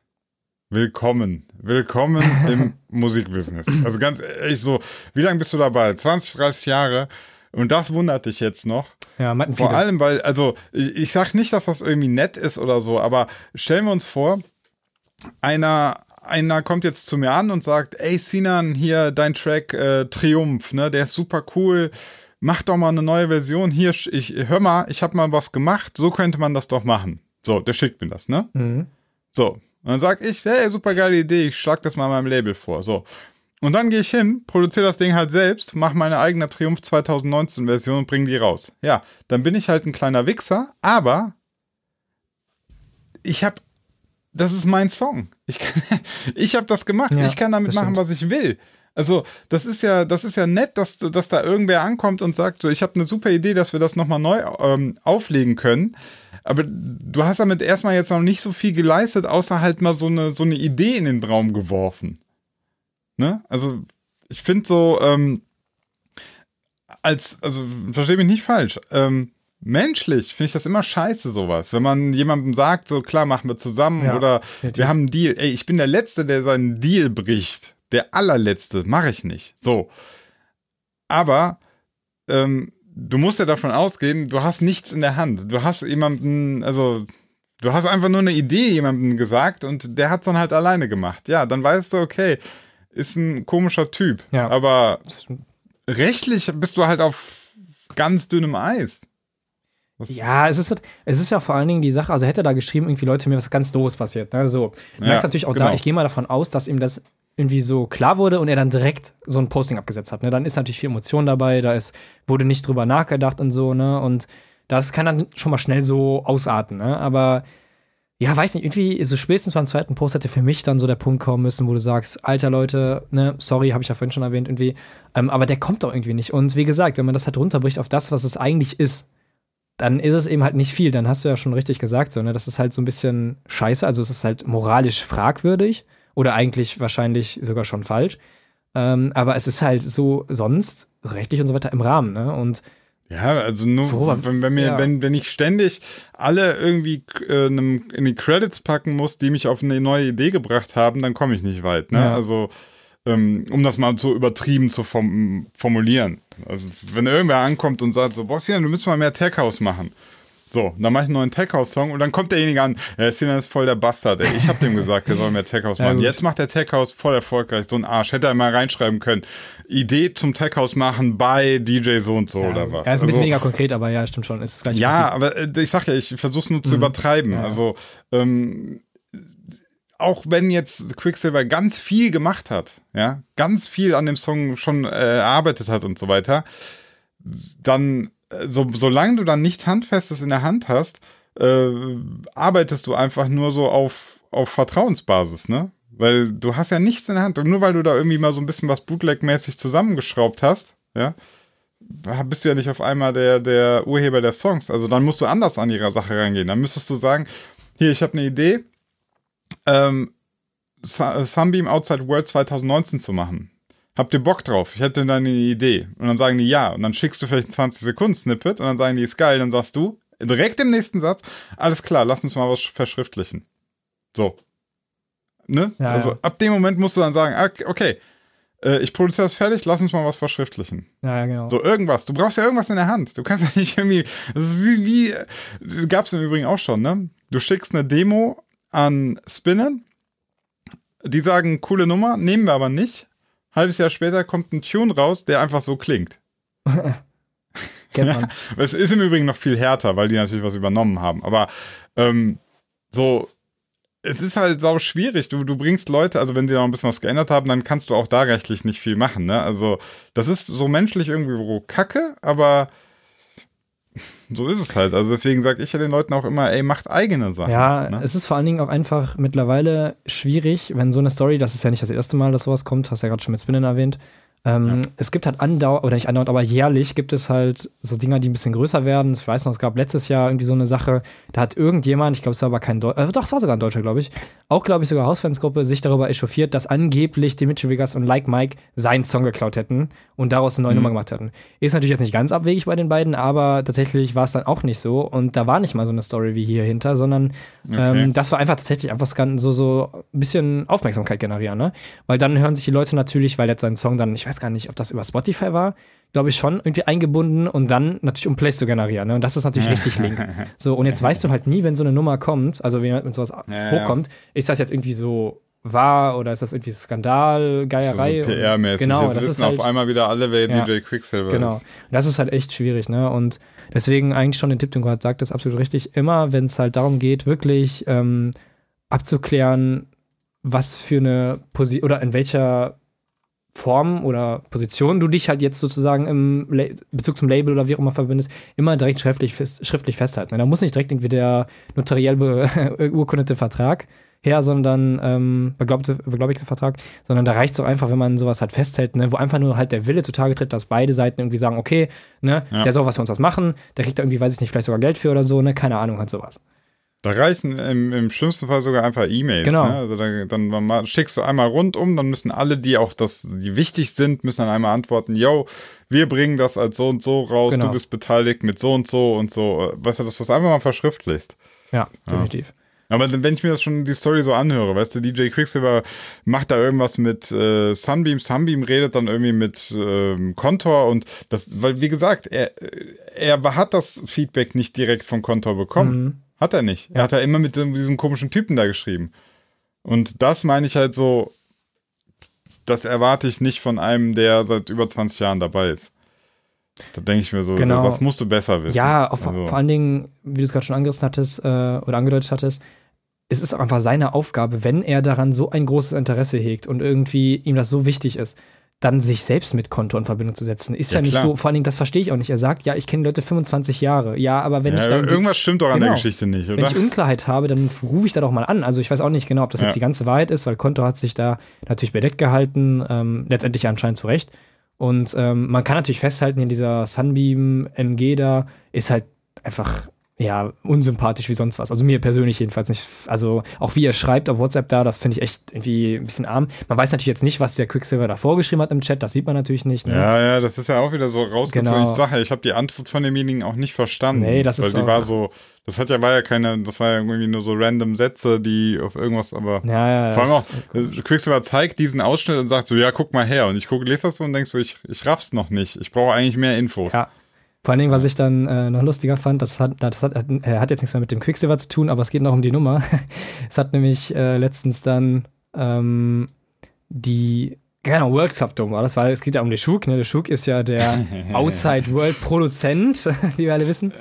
Willkommen. Willkommen im [LAUGHS] Musikbusiness. Also ganz ehrlich so, wie lange bist du dabei? 20, 30 Jahre. Und das wundert dich jetzt noch. Ja, Vor viele. allem, weil, also, ich sag nicht, dass das irgendwie nett ist oder so, aber stellen wir uns vor, einer, einer kommt jetzt zu mir an und sagt, ey Sinan, hier dein Track äh, Triumph, ne, der ist super cool. Mach doch mal eine neue Version. Hier, ich hör mal, ich habe mal was gemacht. So könnte man das doch machen. So, der schickt mir das, ne? Mhm. So, und dann sag ich, hey, super geile Idee, ich schlag das mal meinem Label vor. So. Und dann gehe ich hin, produziere das Ding halt selbst, mache meine eigene Triumph 2019 Version und bringe die raus. Ja, dann bin ich halt ein kleiner Wichser, aber ich habe, das ist mein Song. Ich, [LAUGHS] ich habe das gemacht. Ja, ich kann damit machen, was ich will. Also, das ist ja, das ist ja nett, dass, dass da irgendwer ankommt und sagt, so, ich habe eine super Idee, dass wir das nochmal neu ähm, auflegen können. Aber du hast damit erstmal jetzt noch nicht so viel geleistet, außer halt mal so eine, so eine Idee in den Raum geworfen. Ne? Also, ich finde so, ähm, als, also, verstehe mich nicht falsch, ähm, menschlich finde ich das immer scheiße, sowas. Wenn man jemandem sagt, so klar, machen wir zusammen ja, oder wir haben einen Deal. Ey, ich bin der Letzte, der seinen Deal bricht. Der allerletzte, mache ich nicht. So. Aber ähm, du musst ja davon ausgehen, du hast nichts in der Hand. Du hast jemanden, also du hast einfach nur eine Idee jemandem gesagt und der hat es dann halt alleine gemacht. Ja, dann weißt du, okay, ist ein komischer Typ. Ja. Aber rechtlich bist du halt auf ganz dünnem Eis. Was ja, es ist, es ist ja vor allen Dingen die Sache, also hätte da geschrieben, irgendwie Leute, mir was ganz Doofes passiert. Ne? So, ja, ist natürlich auch genau. da, ich gehe mal davon aus, dass ihm das irgendwie so klar wurde und er dann direkt so ein Posting abgesetzt hat. Ne? Dann ist natürlich viel Emotion dabei, da ist, wurde nicht drüber nachgedacht und so, ne? Und das kann dann schon mal schnell so ausarten, ne? Aber ja, weiß nicht, irgendwie so spätestens beim zweiten Post hätte für mich dann so der Punkt kommen müssen, wo du sagst, alter Leute, ne, sorry, habe ich ja vorhin schon erwähnt, irgendwie, ähm, aber der kommt doch irgendwie nicht. Und wie gesagt, wenn man das halt runterbricht auf das, was es eigentlich ist, dann ist es eben halt nicht viel. Dann hast du ja schon richtig gesagt, so, ne, das ist halt so ein bisschen scheiße, also es ist halt moralisch fragwürdig. Oder eigentlich wahrscheinlich sogar schon falsch. Ähm, aber es ist halt so sonst rechtlich und so weiter im Rahmen, ne? Und ja, also nur, Worüber? wenn, wenn, mir, ja. wenn, wenn ich ständig alle irgendwie äh, in die Credits packen muss, die mich auf eine neue Idee gebracht haben, dann komme ich nicht weit. Ne? Ja. Also, ähm, um das mal so übertrieben zu form formulieren. Also, wenn irgendwer ankommt und sagt so, Boss, du müsst mal mehr Tech House machen. So, dann mache ich einen neuen Tech House Song und dann kommt derjenige an, ja, Sinan ist voll der Bastard, ey. Ich habe dem gesagt, der soll mehr Tech House machen. Ja, Jetzt macht der Tech House voll erfolgreich, so ein Arsch. Hätte er mal reinschreiben können. Idee zum Tech House machen bei DJ so und so ja, oder was. Ja, ist ein bisschen also, weniger konkret, aber ja, stimmt schon. Ist ja, aber äh, ich sag ja, ich versuch's nur zu mhm. übertreiben. Also, ähm, auch wenn jetzt Quicksilver ganz viel gemacht hat, ja, ganz viel an dem Song schon äh, erarbeitet hat und so weiter, dann, äh, so, solange du dann nichts Handfestes in der Hand hast, äh, arbeitest du einfach nur so auf, auf Vertrauensbasis, ne? Weil du hast ja nichts in der Hand. Und nur weil du da irgendwie mal so ein bisschen was Bootleg-mäßig zusammengeschraubt hast, ja, bist du ja nicht auf einmal der, der Urheber der Songs. Also dann musst du anders an ihrer Sache reingehen. Dann müsstest du sagen, hier, ich habe eine Idee, ähm, Sunbeam Outside World 2019 zu machen. Habt ihr Bock drauf? Ich hätte dann eine Idee. Und dann sagen die ja. Und dann schickst du vielleicht ein 20 Sekunden Snippet und dann sagen die, ist geil. Dann sagst du, direkt im nächsten Satz, alles klar, lass uns mal was verschriftlichen. So. Ne? Ja, also ja. ab dem Moment musst du dann sagen, ah, okay, äh, ich produziere das fertig, lass uns mal was verschriftlichen. Ja, ja, genau. So irgendwas. Du brauchst ja irgendwas in der Hand. Du kannst [LAUGHS] ja nicht irgendwie, das ist wie, wie gab es im Übrigen auch schon, ne? Du schickst eine Demo an Spinnen, die sagen, coole Nummer, nehmen wir aber nicht. Halbes Jahr später kommt ein Tune raus, der einfach so klingt. [LAUGHS] Kennt man. Ja, [LAUGHS] es ist im Übrigen noch viel härter, weil die natürlich was übernommen haben. Aber ähm, so, es ist halt sau schwierig. Du, du bringst Leute, also wenn sie noch ein bisschen was geändert haben, dann kannst du auch da rechtlich nicht viel machen. Ne? Also, das ist so menschlich irgendwie kacke, aber so ist es halt. Also deswegen sage ich ja den Leuten auch immer, ey, macht eigene Sachen. Ja, ne? es ist vor allen Dingen auch einfach mittlerweile schwierig, wenn so eine Story, das ist ja nicht das erste Mal, dass sowas kommt, hast ja gerade schon mit Spinnen erwähnt, ähm, ja. Es gibt halt andauernd, oder nicht andauernd, aber jährlich gibt es halt so Dinger, die ein bisschen größer werden. Ich weiß noch, es gab letztes Jahr irgendwie so eine Sache, da hat irgendjemand, ich glaube, es war aber kein Deutscher, äh, doch, es war sogar ein Deutscher, glaube ich, auch, glaube ich, sogar Hausfansgruppe, sich darüber echauffiert, dass angeblich Dimitri Vegas und Like Mike seinen Song geklaut hätten und daraus eine neue mhm. Nummer gemacht hätten. Ist natürlich jetzt nicht ganz abwegig bei den beiden, aber tatsächlich war es dann auch nicht so und da war nicht mal so eine Story wie hier hinter, sondern okay. ähm, das war einfach tatsächlich einfach so, so ein bisschen Aufmerksamkeit generieren, ne? Weil dann hören sich die Leute natürlich, weil jetzt sein Song dann, ich weiß weiß gar nicht, ob das über Spotify war, glaube ich schon, irgendwie eingebunden und dann natürlich um Plays zu generieren. Ne? Und das ist natürlich richtig link. [LAUGHS] So, und jetzt weißt du halt nie, wenn so eine Nummer kommt, also wenn, wenn sowas ja, hochkommt, ist das jetzt irgendwie so wahr oder ist das irgendwie Skandal, Geierei? So PR-mäßig. Genau, Jetzt das wissen ist halt, auf einmal wieder alle, wer ja, DJ Quicksilver genau. ist. Genau. Das ist halt echt schwierig, ne? Und deswegen eigentlich schon den Tipp, den du gerade sagtest, absolut richtig. Immer, wenn es halt darum geht, wirklich ähm, abzuklären, was für eine Position oder in welcher Form oder Position du dich halt jetzt sozusagen im La Bezug zum Label oder wie auch immer verbindest, immer direkt schriftlich, schriftlich festhalten. Da muss nicht direkt irgendwie der notariell beurkundete [LAUGHS] Vertrag her, sondern ähm, beglaubigte, beglaubigte Vertrag, sondern da reicht es auch einfach, wenn man sowas halt festhält, ne, wo einfach nur halt der Wille zutage tritt, dass beide Seiten irgendwie sagen, okay, ne, ja. der soll was für uns was machen, der kriegt da irgendwie, weiß ich nicht, vielleicht sogar Geld für oder so, ne, keine Ahnung, halt sowas. Da reichen im, im schlimmsten Fall sogar einfach E-Mails. Genau. Ne? Also dann, dann schickst du einmal rundum, dann müssen alle, die auch das, die wichtig sind, müssen dann einmal antworten, yo, wir bringen das als so und so raus, genau. du bist beteiligt mit so und so und so. Weißt du, dass du das einfach mal verschriftlichst. Ja, definitiv. Ja. Aber wenn ich mir das schon die Story so anhöre, weißt du, DJ Quicksilver macht da irgendwas mit äh, Sunbeam, Sunbeam redet dann irgendwie mit ähm, Contour und das, weil wie gesagt, er, er hat das Feedback nicht direkt von Contour bekommen. Mhm. Hat er nicht. Ja. Er hat ja immer mit diesem komischen Typen da geschrieben. Und das meine ich halt so, das erwarte ich nicht von einem, der seit über 20 Jahren dabei ist. Da denke ich mir so, genau. das musst du besser wissen. Ja, auf, also. vor allen Dingen, wie du es gerade schon angerissen hattest äh, oder angedeutet hattest, es ist einfach seine Aufgabe, wenn er daran so ein großes Interesse hegt und irgendwie ihm das so wichtig ist, dann sich selbst mit Konto in Verbindung zu setzen. Ist ja, ja nicht so, vor allen Dingen, das verstehe ich auch nicht. Er sagt, ja, ich kenne Leute 25 Jahre. Ja, aber wenn ja, ich dann. Irgendwas stimmt doch an genau, der Geschichte nicht, oder? Wenn ich Unklarheit habe, dann rufe ich da doch mal an. Also ich weiß auch nicht genau, ob das ja. jetzt die ganze Wahrheit ist, weil Konto hat sich da natürlich bedeckt gehalten, ähm, letztendlich anscheinend zu Recht. Und ähm, man kann natürlich festhalten, in dieser Sunbeam MG da ist halt einfach ja, unsympathisch wie sonst was. Also mir persönlich jedenfalls nicht. Also auch wie er schreibt auf WhatsApp da, das finde ich echt irgendwie ein bisschen arm. Man weiß natürlich jetzt nicht, was der Quicksilver da vorgeschrieben hat im Chat, das sieht man natürlich nicht. Ne? Ja, ja, das ist ja auch wieder so rausgezogen. Genau. Ich sage ich habe die Antwort von demjenigen auch nicht verstanden. Nee, das weil ist Weil die war so, das hat ja, war ja keine, das war ja irgendwie nur so random Sätze, die auf irgendwas, aber ja, ja, vor allem auch, Quicksilver zeigt diesen Ausschnitt und sagt so, ja, guck mal her. Und ich gucke, lese das so und denkst so, ich, ich raff's noch nicht. Ich brauche eigentlich mehr Infos. Ja. Vor allen Dingen, was ich dann äh, noch lustiger fand, das hat, das hat, äh, hat jetzt nichts mehr mit dem Quicksilver zu tun, aber es geht noch um die Nummer. [LAUGHS] es hat nämlich äh, letztens dann ähm, die Genau, World Club Dome war das, weil es geht ja um den Schuk. Ne? Der Schuk ist ja der [LAUGHS] Outside World Produzent, [LAUGHS] wie wir alle wissen.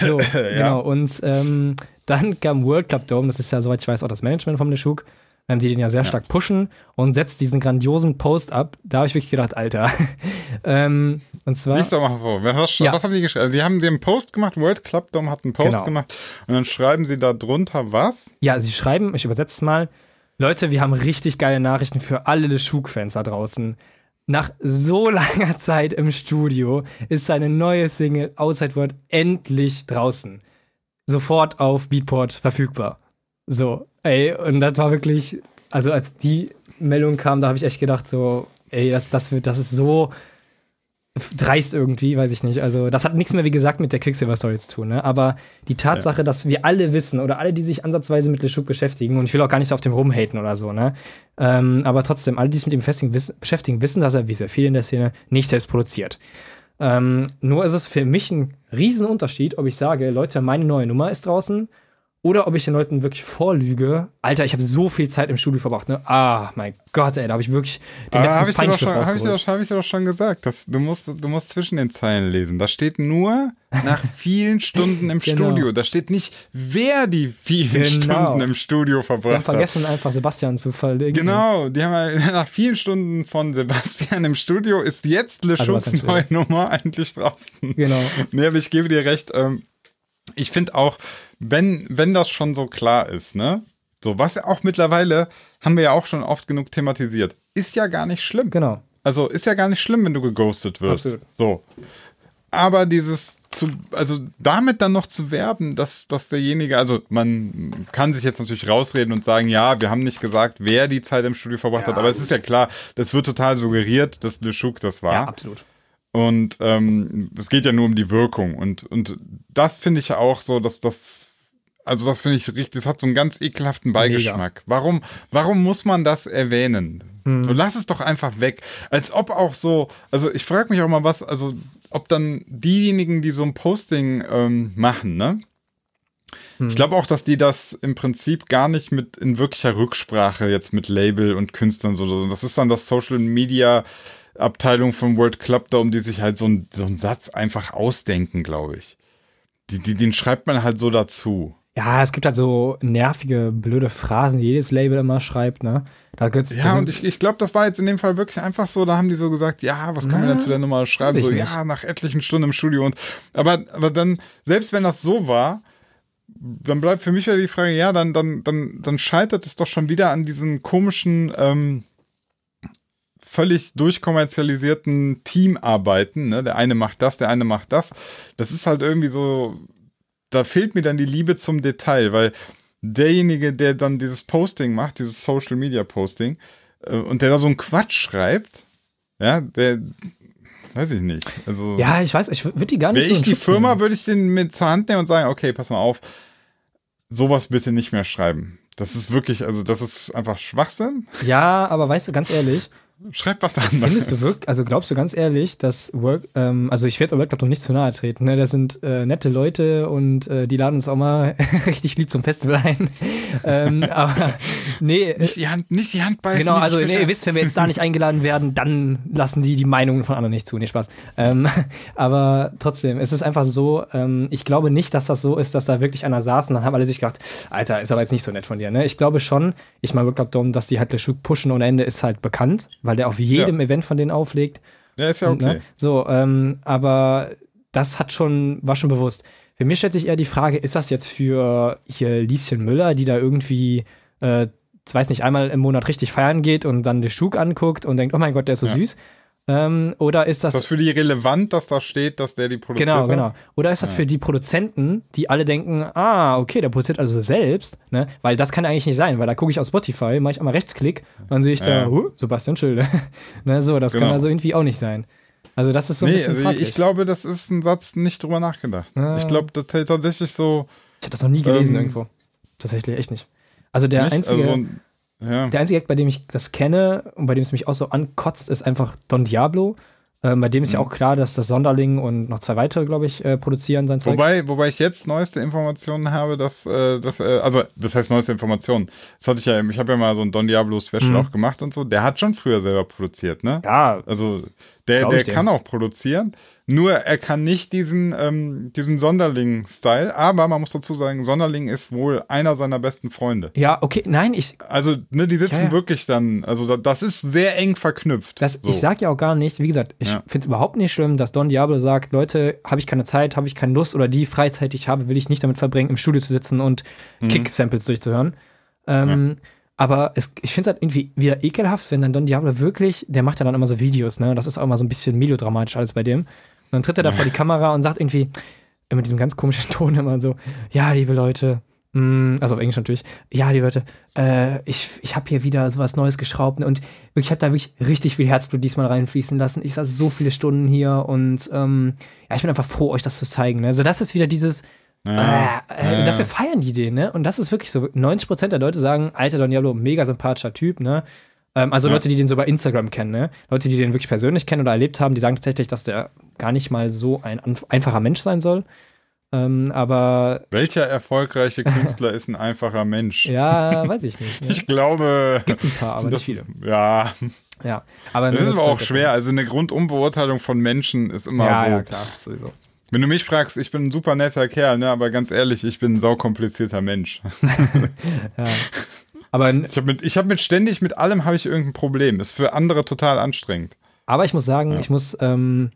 So, ja. genau. Und ähm, dann kam World Club Dome, das ist ja, soweit ich weiß, auch das Management vom Deschuk. Ähm, die den ja sehr ja. stark pushen und setzt diesen grandiosen Post ab. Da habe ich wirklich gedacht, Alter. [LAUGHS] ähm, und zwar. Lies doch mal vor. Was, ja. was haben die geschrieben? Also, sie haben einen Post gemacht, World Club Dom hat einen Post genau. gemacht und dann schreiben sie da drunter was? Ja, sie schreiben, ich übersetze mal, Leute, wir haben richtig geile Nachrichten für alle LeShook-Fans da draußen. Nach so [LAUGHS] langer Zeit im Studio ist seine neue Single Outside World endlich draußen. Sofort auf Beatport verfügbar. So, ey, und das war wirklich, also als die Meldung kam, da habe ich echt gedacht, so, ey, das, das, wird, das ist so dreist irgendwie, weiß ich nicht. Also, das hat nichts mehr, wie gesagt, mit der Quicksilver-Story zu tun, ne? Aber die Tatsache, ja. dass wir alle wissen oder alle, die sich ansatzweise mit LeShook beschäftigen, und ich will auch gar nicht so auf dem rumhaten oder so, ne? Ähm, aber trotzdem, alle, die sich mit ihm beschäftigen, wissen, dass er, wie sehr viel in der Szene, nicht selbst produziert. Ähm, nur ist es für mich ein Riesenunterschied, ob ich sage, Leute, meine neue Nummer ist draußen oder ob ich den Leuten wirklich vorlüge. Alter, ich habe so viel Zeit im Studio verbracht, ne? Ah, mein Gott, ey, da habe ich wirklich den letzten hab Feinschliff schon, Habe ich, dir doch, hab ich dir doch schon gesagt. Dass du, musst, du musst zwischen den Zeilen lesen. Da steht nur nach [LAUGHS] vielen Stunden im genau. Studio. Da steht nicht, wer die vielen genau. Stunden im Studio verbracht hat. Die haben vergessen, einfach Sebastian zu verlegen. Genau, die haben [LAUGHS] nach vielen Stunden von Sebastian im Studio ist jetzt Le also, neue Nummer [LAUGHS] eigentlich draußen. Genau. Nee, aber ich gebe dir recht. Ähm, ich finde auch, wenn, wenn das schon so klar ist, ne? So, was auch mittlerweile, haben wir ja auch schon oft genug thematisiert, ist ja gar nicht schlimm. Genau. Also ist ja gar nicht schlimm, wenn du geghostet wirst. Absolut. So. Aber dieses zu, also damit dann noch zu werben, dass, dass derjenige, also man kann sich jetzt natürlich rausreden und sagen, ja, wir haben nicht gesagt, wer die Zeit im Studio verbracht ja, hat, aber gut. es ist ja klar, das wird total suggeriert, dass LeShook das war. Ja, absolut. Und ähm, es geht ja nur um die Wirkung. Und, und das finde ich ja auch so, dass das, also das finde ich richtig, das hat so einen ganz ekelhaften Beigeschmack. Warum, warum muss man das erwähnen? Hm. So, lass es doch einfach weg. Als ob auch so, also ich frage mich auch mal was, also ob dann diejenigen, die so ein Posting ähm, machen, ne? Hm. Ich glaube auch, dass die das im Prinzip gar nicht mit in wirklicher Rücksprache jetzt mit Label und Künstlern so. Das ist dann das Social Media Abteilung vom World Club Dome, die sich halt so, ein, so einen Satz einfach ausdenken, glaube ich. Die, die, den schreibt man halt so dazu. Ja, es gibt halt so nervige, blöde Phrasen, die jedes Label immer schreibt, ne? Da ja, und ich, ich glaube, das war jetzt in dem Fall wirklich einfach so, da haben die so gesagt, ja, was kann man denn zu der Nummer schreiben? So, nicht. ja, nach etlichen Stunden im Studio und aber, aber dann, selbst wenn das so war, dann bleibt für mich ja die Frage, ja, dann, dann, dann, dann scheitert es doch schon wieder an diesen komischen, ähm, völlig durchkommerzialisierten Teamarbeiten. Ne? Der eine macht das, der eine macht das. Das ist halt irgendwie so, da fehlt mir dann die Liebe zum Detail, weil derjenige, der dann dieses Posting macht, dieses Social Media Posting, äh, und der da so einen Quatsch schreibt, ja, der, weiß ich nicht. Also, ja, ich weiß, ich würde die gar nicht Wäre so ich die Firma, würde ich den mit zur Hand nehmen und sagen, okay, pass mal auf, sowas bitte nicht mehr schreiben. Das ist wirklich, also das ist einfach Schwachsinn. Ja, aber weißt du, ganz ehrlich, Schreib was an. Findest du wirklich, also glaubst du ganz ehrlich, dass Work, ähm, also ich will jetzt aber Workclub nicht zu nahe treten, ne? Das sind äh, nette Leute und äh, die laden uns auch mal [LAUGHS] richtig lieb zum Festival ein. [LAUGHS] ähm, aber nee. Nicht die Hand, nicht die Hand beißen. Genau, also nee, ihr wisst, wenn wir jetzt da nicht eingeladen werden, dann lassen die die Meinungen von anderen nicht zu. Nee, Spaß. Ähm, [LAUGHS] aber trotzdem, es ist einfach so, ähm, ich glaube nicht, dass das so ist, dass da wirklich einer saß und dann haben alle sich gedacht, Alter, ist aber jetzt nicht so nett von dir, ne? Ich glaube schon, ich meine Workclub Dome, dass die halt Le pushen und Ende ist halt bekannt, weil der auf jedem ja. Event von denen auflegt. Ja, ist ja okay. Ne? So, ähm, aber das hat schon, war schon bewusst. Für mich stellt sich eher die Frage, ist das jetzt für hier Lieschen Müller, die da irgendwie, äh, weiß nicht, einmal im Monat richtig feiern geht und dann den Schug anguckt und denkt, oh mein Gott, der ist so ja. süß. Ähm, oder ist das. Ist das für die relevant, dass da steht, dass der die produziert Genau, genau. Oder ist das ja. für die Produzenten, die alle denken, ah, okay, der produziert also selbst, ne? Weil das kann eigentlich nicht sein, weil da gucke ich auf Spotify, mache ich einmal Rechtsklick, dann sehe ich da, uh, Sebastian Schilde. [LAUGHS] ne, so, das genau. kann also irgendwie auch nicht sein. Also das ist so ein nee, bisschen also ich glaube, das ist ein Satz nicht drüber nachgedacht. Ah. Ich glaube tatsächlich so. Ich habe das noch nie gelesen ähm, irgendwo. Tatsächlich, echt nicht. Also der nicht? einzige. Also, ja. Der einzige Act, bei dem ich das kenne und bei dem es mich auch so ankotzt, ist einfach Don Diablo. Ähm, bei dem ist mhm. ja auch klar, dass das Sonderling und noch zwei weitere, glaube ich, äh, produzieren sein Zeug. Wobei, wobei ich jetzt neueste Informationen habe, dass, äh, dass äh, also das heißt neueste Informationen. Das hatte ich ja, ich habe ja mal so ein Don Diablo Special mhm. auch gemacht und so. Der hat schon früher selber produziert, ne? Ja. Also der, der kann auch produzieren. Nur er kann nicht diesen, ähm, diesen Sonderling-Style, aber man muss dazu sagen, Sonderling ist wohl einer seiner besten Freunde. Ja, okay, nein, ich. Also, ne, die sitzen ja, ja. wirklich dann, also das ist sehr eng verknüpft. Das, so. Ich sag ja auch gar nicht, wie gesagt, ich ja. finde es überhaupt nicht schlimm, dass Don Diablo sagt, Leute, habe ich keine Zeit, habe ich keine Lust oder die Freizeit, die ich habe, will ich nicht damit verbringen, im Studio zu sitzen und mhm. Kick-Samples durchzuhören. Ähm, aber es, ich finde es halt irgendwie wieder ekelhaft, wenn dann Don Diablo wirklich, der macht ja dann immer so Videos, ne? Das ist auch immer so ein bisschen melodramatisch alles bei dem dann tritt er da vor die Kamera und sagt irgendwie, mit diesem ganz komischen Ton immer so, ja, liebe Leute, mm, also auf Englisch natürlich, ja, liebe Leute, äh, ich, ich habe hier wieder sowas Neues geschraubt und ich habe da wirklich richtig viel Herzblut diesmal reinfließen lassen. Ich saß so viele Stunden hier und ähm, ja, ich bin einfach froh, euch das zu zeigen. Ne? Also das ist wieder dieses, ja, äh, äh, dafür feiern die den, ne? Und das ist wirklich so. 90% der Leute sagen, alter Don Diablo, mega sympathischer Typ, ne? Ähm, also ja. Leute, die den so bei Instagram kennen, ne? Leute, die den wirklich persönlich kennen oder erlebt haben, die sagen tatsächlich, dass der gar nicht mal so ein einfacher Mensch sein soll. Ähm, aber. Welcher erfolgreiche Künstler ist ein einfacher Mensch? Ja, weiß ich nicht. Ne? Ich glaube. Gibt ein paar, aber das, nicht viele. Ja. Ja, aber. Das ist aber auch schwer. Also eine Grundumbeurteilung von Menschen ist immer ja, so. Ja, klar, sowieso. Wenn du mich fragst, ich bin ein super netter Kerl, ne, aber ganz ehrlich, ich bin ein saukomplizierter Mensch. [LAUGHS] ja. Aber ich habe mit, hab mit ständig mit allem habe ich irgendein Problem. Ist für andere total anstrengend. Aber ich muss sagen, ja. ich muss ähm,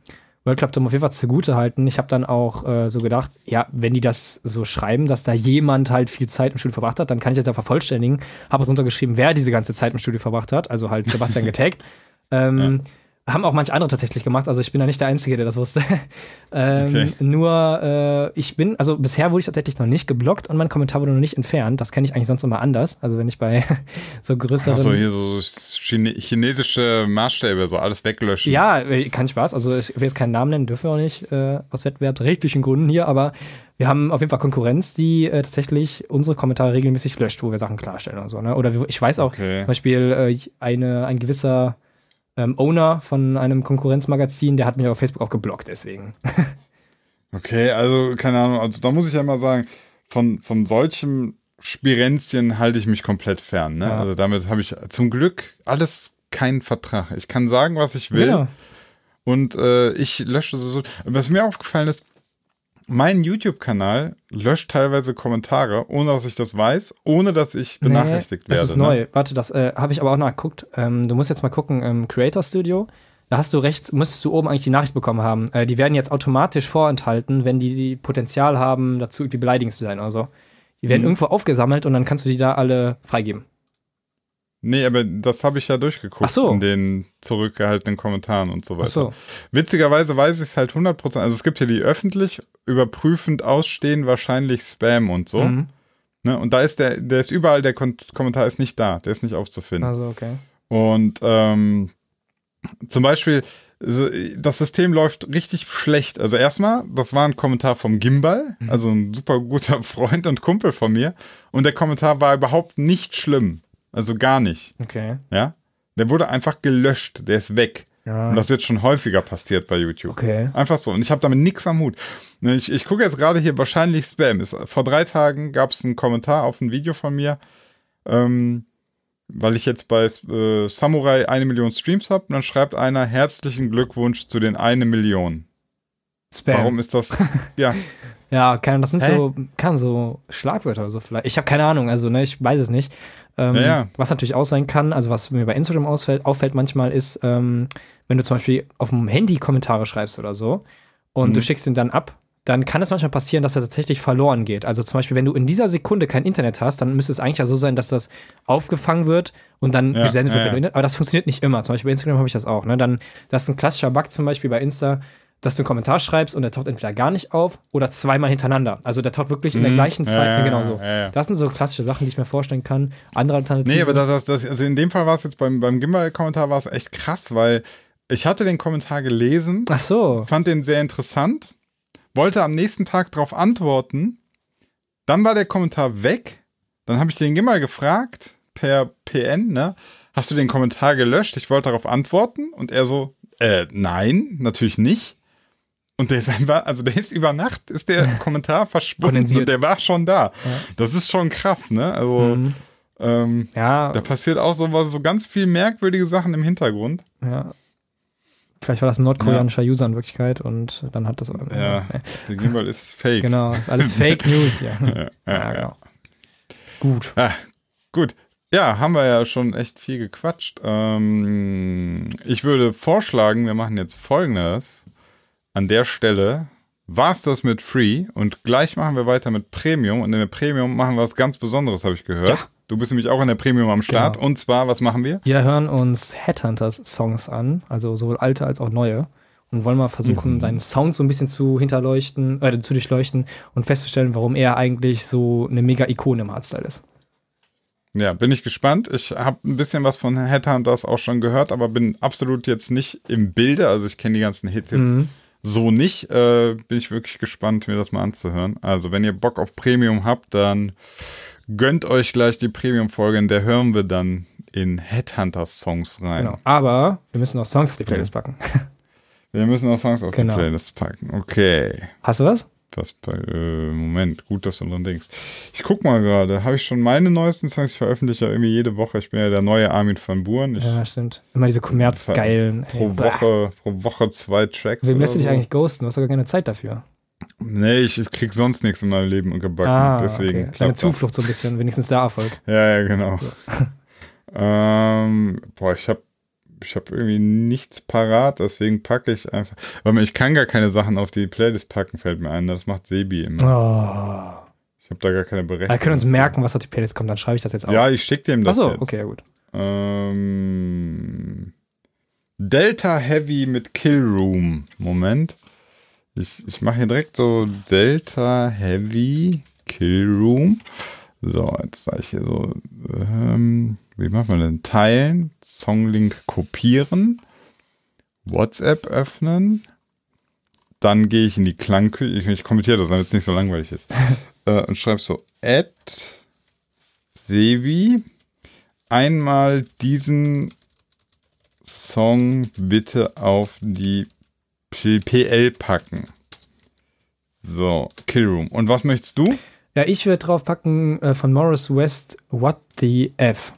World Club Dome auf jeden Fall zugute halten. Ich habe dann auch äh, so gedacht, ja, wenn die das so schreiben, dass da jemand halt viel Zeit im Studio verbracht hat, dann kann ich das ja vervollständigen. Habe drunter geschrieben, wer diese ganze Zeit im Studio verbracht hat. Also halt Sebastian [LAUGHS] getaggt. ähm, ja. Haben auch manche andere tatsächlich gemacht, also ich bin da nicht der Einzige, der das wusste. [LAUGHS] ähm, okay. Nur äh, ich bin, also bisher wurde ich tatsächlich noch nicht geblockt und mein Kommentar wurde noch nicht entfernt. Das kenne ich eigentlich sonst immer anders. Also wenn ich bei [LAUGHS] so größeren. Achso, hier so Chine chinesische Maßstäbe, so alles weglöschen. Ja, äh, kein Spaß. Also ich will jetzt keinen Namen nennen, dürfen wir auch nicht, äh, aus wettbewerbsrechtlichen Gründen hier, aber wir haben auf jeden Fall Konkurrenz, die äh, tatsächlich unsere Kommentare regelmäßig löscht, wo wir Sachen klarstellen und so. Ne? Oder ich weiß auch okay. zum Beispiel äh, eine, ein gewisser ähm, Owner von einem Konkurrenzmagazin, der hat mich auf Facebook auch geblockt, deswegen. [LAUGHS] okay, also keine Ahnung, also da muss ich ja mal sagen, von, von solchen Spirenzchen halte ich mich komplett fern. Ne? Ja. Also damit habe ich zum Glück alles keinen Vertrag. Ich kann sagen, was ich will. Ja. Und äh, ich lösche so. Was mir aufgefallen ist, mein YouTube-Kanal löscht teilweise Kommentare, ohne dass ich das weiß, ohne dass ich benachrichtigt nee, werde. Das ist ne? neu. Warte, das äh, habe ich aber auch nachgeguckt. Ähm, du musst jetzt mal gucken im Creator Studio. Da hast du rechts, müsstest du oben eigentlich die Nachricht bekommen haben. Äh, die werden jetzt automatisch vorenthalten, wenn die, die Potenzial haben, dazu irgendwie beleidigend zu sein oder so. Die werden mhm. irgendwo aufgesammelt und dann kannst du die da alle freigeben. Nee, aber das habe ich ja durchgeguckt so. in den zurückgehaltenen Kommentaren und so weiter. So. Witzigerweise weiß ich es halt 100%. Also es gibt hier die öffentlich überprüfend ausstehen, wahrscheinlich Spam und so. Mhm. Ne? Und da ist der, der ist überall, der Kon Kommentar ist nicht da, der ist nicht aufzufinden. Also, okay. Und ähm, zum Beispiel, das System läuft richtig schlecht. Also erstmal, das war ein Kommentar vom Gimbal, mhm. also ein super guter [LAUGHS] Freund und Kumpel von mir. Und der Kommentar war überhaupt nicht schlimm. Also gar nicht. Okay. Ja? Der wurde einfach gelöscht. Der ist weg. Ja. Und das ist jetzt schon häufiger passiert bei YouTube. Okay. Einfach so. Und ich habe damit nichts am Hut. Ich, ich gucke jetzt gerade hier wahrscheinlich Spam. Ist, vor drei Tagen gab es einen Kommentar auf ein Video von mir, ähm, weil ich jetzt bei äh, Samurai eine Million Streams habe. Und dann schreibt einer herzlichen Glückwunsch zu den eine Million. Spam. Warum ist das? [LAUGHS] ja. Ja, kann, das sind Hä? so, kann so Schlagwörter oder so vielleicht. Ich habe keine Ahnung, also ne, ich weiß es nicht. Ähm, ja, ja. Was natürlich auch sein kann, also was mir bei Instagram ausfällt, auffällt manchmal ist, ähm, wenn du zum Beispiel auf dem Handy Kommentare schreibst oder so und mhm. du schickst ihn dann ab, dann kann es manchmal passieren, dass er tatsächlich verloren geht. Also zum Beispiel, wenn du in dieser Sekunde kein Internet hast, dann müsste es eigentlich ja so sein, dass das aufgefangen wird und dann ja, gesendet wird. Aber das funktioniert nicht immer. Zum Beispiel bei Instagram habe ich das auch. Ne? Dann, das ist ein klassischer Bug zum Beispiel bei Insta dass du einen Kommentar schreibst und der taucht entweder gar nicht auf oder zweimal hintereinander. Also der taucht wirklich in der mhm. gleichen Zeit. Ja, ja, genau so. Ja, das sind so klassische Sachen, die ich mir vorstellen kann. Andere Alternativen. Nee, aber das, das, das also in dem Fall war es jetzt beim, beim Gimbal-Kommentar war es echt krass, weil ich hatte den Kommentar gelesen. Ach so. Fand den sehr interessant. Wollte am nächsten Tag darauf antworten. Dann war der Kommentar weg. Dann habe ich den Gimbal gefragt per PN, ne? Hast du den Kommentar gelöscht? Ich wollte darauf antworten und er so, äh, nein, natürlich nicht. Und der ist einfach, also der ist über Nacht, ist der [LAUGHS] Kommentar verschwunden und der war schon da. Ja. Das ist schon krass, ne? Also, mhm. ähm, ja. da passiert auch so, so ganz viel merkwürdige Sachen im Hintergrund. Ja. Vielleicht war das ein nordkoreanischer ja. User in Wirklichkeit und dann hat das. Ja, der Gimbal ist fake. Genau, ist alles [LAUGHS] Fake News hier. ja, ja, genau. Gut. Ah, gut. Ja, haben wir ja schon echt viel gequatscht. Ähm, ich würde vorschlagen, wir machen jetzt folgendes. An der Stelle war es das mit Free und gleich machen wir weiter mit Premium und in der Premium machen wir was ganz Besonderes, habe ich gehört. Ja. Du bist nämlich auch in der Premium am Start. Genau. Und zwar, was machen wir? Wir hören uns Headhunters-Songs an, also sowohl alte als auch neue. Und wollen mal versuchen, mhm. seinen Sound so ein bisschen zu hinterleuchten, äh, zu durchleuchten und festzustellen, warum er eigentlich so eine mega Ikone im Hardstyle ist. Ja, bin ich gespannt. Ich habe ein bisschen was von Headhunters auch schon gehört, aber bin absolut jetzt nicht im Bilde. Also ich kenne die ganzen Hits jetzt mhm. So nicht. Äh, bin ich wirklich gespannt, mir das mal anzuhören. Also wenn ihr Bock auf Premium habt, dann gönnt euch gleich die Premium-Folge, in der hören wir dann in Headhunters-Songs rein. Genau. Aber wir müssen noch Songs auf die Playlist packen. Wir müssen noch Songs auf genau. die Playlist packen. Okay. Hast du was? Was bei, äh, Moment, gut, dass du dran denkst. Ich guck mal gerade, habe ich schon meine neuesten Songs? Ich veröffentliche ja irgendwie jede Woche. Ich bin ja der neue Armin van Buren. Ich ja, stimmt. Immer diese kommerzgeilen. Pro Woche, pro Woche zwei Tracks. Wem lässt du dich eigentlich ghosten? Du hast doch gar keine Zeit dafür. Nee, ich krieg sonst nichts in meinem Leben gebacken. Ah, deswegen. Okay. Kleine Zuflucht so ein bisschen, wenigstens der Erfolg. [LAUGHS] Ja, ja, genau. So. ähm, boah, ich habe ich habe irgendwie nichts parat, deswegen packe ich einfach. Aber ich kann gar keine Sachen auf die Playlist packen, fällt mir ein. Das macht Sebi immer. Oh. Ich habe da gar keine Berechnung. Wir können uns merken, was auf die Playlist kommt, dann schreibe ich das jetzt auf. Ja, ich schicke dem das. Achso, okay, ja gut. Ähm, Delta Heavy mit Kill Room. Moment. Ich, ich mache hier direkt so Delta Heavy Kill Room. So, jetzt sage ich hier so, ähm, wie macht man denn? Teilen, Songlink kopieren, WhatsApp öffnen, dann gehe ich in die Klangküche, ich, ich kommentiere das, damit es nicht so langweilig ist, [LAUGHS] äh, und schreibe so, add Sevi, einmal diesen Song bitte auf die PL packen. So, Killroom. Und was möchtest du? Ja, ich würde drauf packen äh, von Morris West What the F.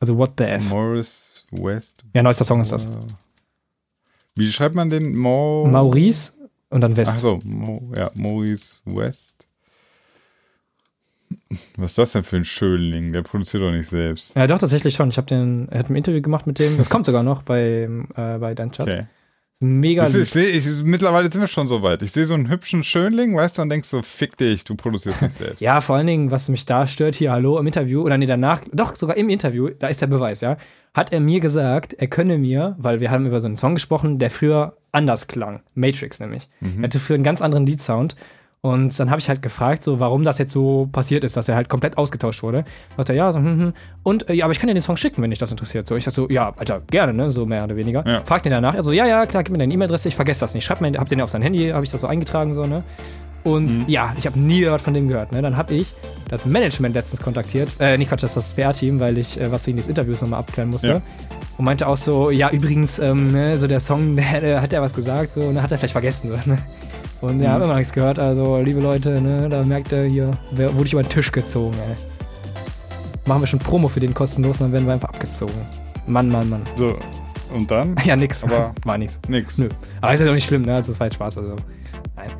Also What the F. Morris West. Ja, neuester Song ist das. Wie schreibt man den? Mo Maurice und dann West. Ach so, Mo ja, Maurice West. Was ist das denn für ein Schönling? Der produziert doch nicht selbst. Ja, doch, tatsächlich schon. Ich habe den, er hat ein Interview gemacht mit dem. Das kommt sogar noch bei, äh, bei deinem Chat. Okay. Mega ist, ich ich, Mittlerweile sind wir schon so weit. Ich sehe so einen hübschen Schönling, weißt du, und denkst so, fick dich, du produzierst nicht selbst. [LAUGHS] ja, vor allen Dingen, was mich da stört, hier, hallo, im Interview, oder nee, danach, doch, sogar im Interview, da ist der Beweis, ja, hat er mir gesagt, er könne mir, weil wir haben über so einen Song gesprochen, der früher anders klang. Matrix nämlich. Mhm. Er hatte früher einen ganz anderen Lead-Sound. Und dann habe ich halt gefragt, so, warum das jetzt so passiert ist, dass er halt komplett ausgetauscht wurde. Sagt er, ja, so, hm, hm. Und äh, ja, aber ich kann dir den Song schicken, wenn dich das interessiert. So, ich sag so, ja, Alter, gerne, ne? So mehr oder weniger. Ja. Fragt ihn danach. Er so, ja, ja, klar, gib mir deine E-Mail-Adresse, ich vergesse das nicht. Schreib mir, hab den auf sein Handy, habe ich das so eingetragen, so, ne? Und mhm. ja, ich habe nie was von dem gehört. Ne? Dann habe ich das Management letztens kontaktiert, äh, nicht Quatsch, das ist das PR-Team, weil ich äh, was wegen des Interviews nochmal abklären musste. Ja. Und meinte auch so, ja, übrigens, ähm, ne, so der Song, [LAUGHS] der, hat ja was gesagt, so, ne, hat er vielleicht vergessen. So, ne? Und ja, mhm. haben immer nichts gehört. Also, liebe Leute, ne, da merkt ihr hier, wer, wurde ich über den Tisch gezogen, ey. Machen wir schon Promo für den kostenlos, dann werden wir einfach abgezogen. Mann, Mann, Mann. So, und dann? [LAUGHS] ja, nix. Aber [LAUGHS] war nix. Nix. Nö. Aber ist ja doch nicht schlimm, ne? Also, es war halt Spaß, also. Nein.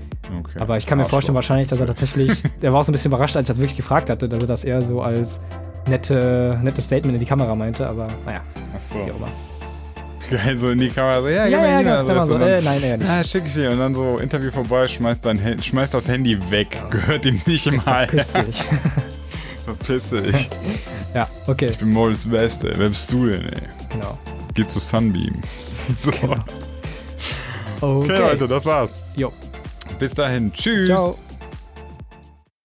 Okay. Aber ich kann mir vorstellen, wahrscheinlich, dass er tatsächlich, [LAUGHS] der war auch so ein bisschen überrascht, als ich das wirklich gefragt hatte, dass er das eher so als nette, nettes Statement in die Kamera meinte, aber naja. Ach so. Wie auch immer. Geil, [LAUGHS] so in die Kamera, so, ja, ja, ja, ja genau, so, äh, nein, ja, nicht. Ja, schick ich dir. Und dann so, Interview vorbei, schmeißt, dein, schmeißt das Handy weg. [LAUGHS] Gehört ihm nicht im Hals. Verpiss dich. [LAUGHS] Verpiss dich. ja, okay. Ich bin Morris West, ey. Wer bist du denn, ey? Genau. Geh zu Sunbeam. So. Genau. Okay. okay, Leute, das war's. Jo. Bis dahin. Tschüss. Ciao.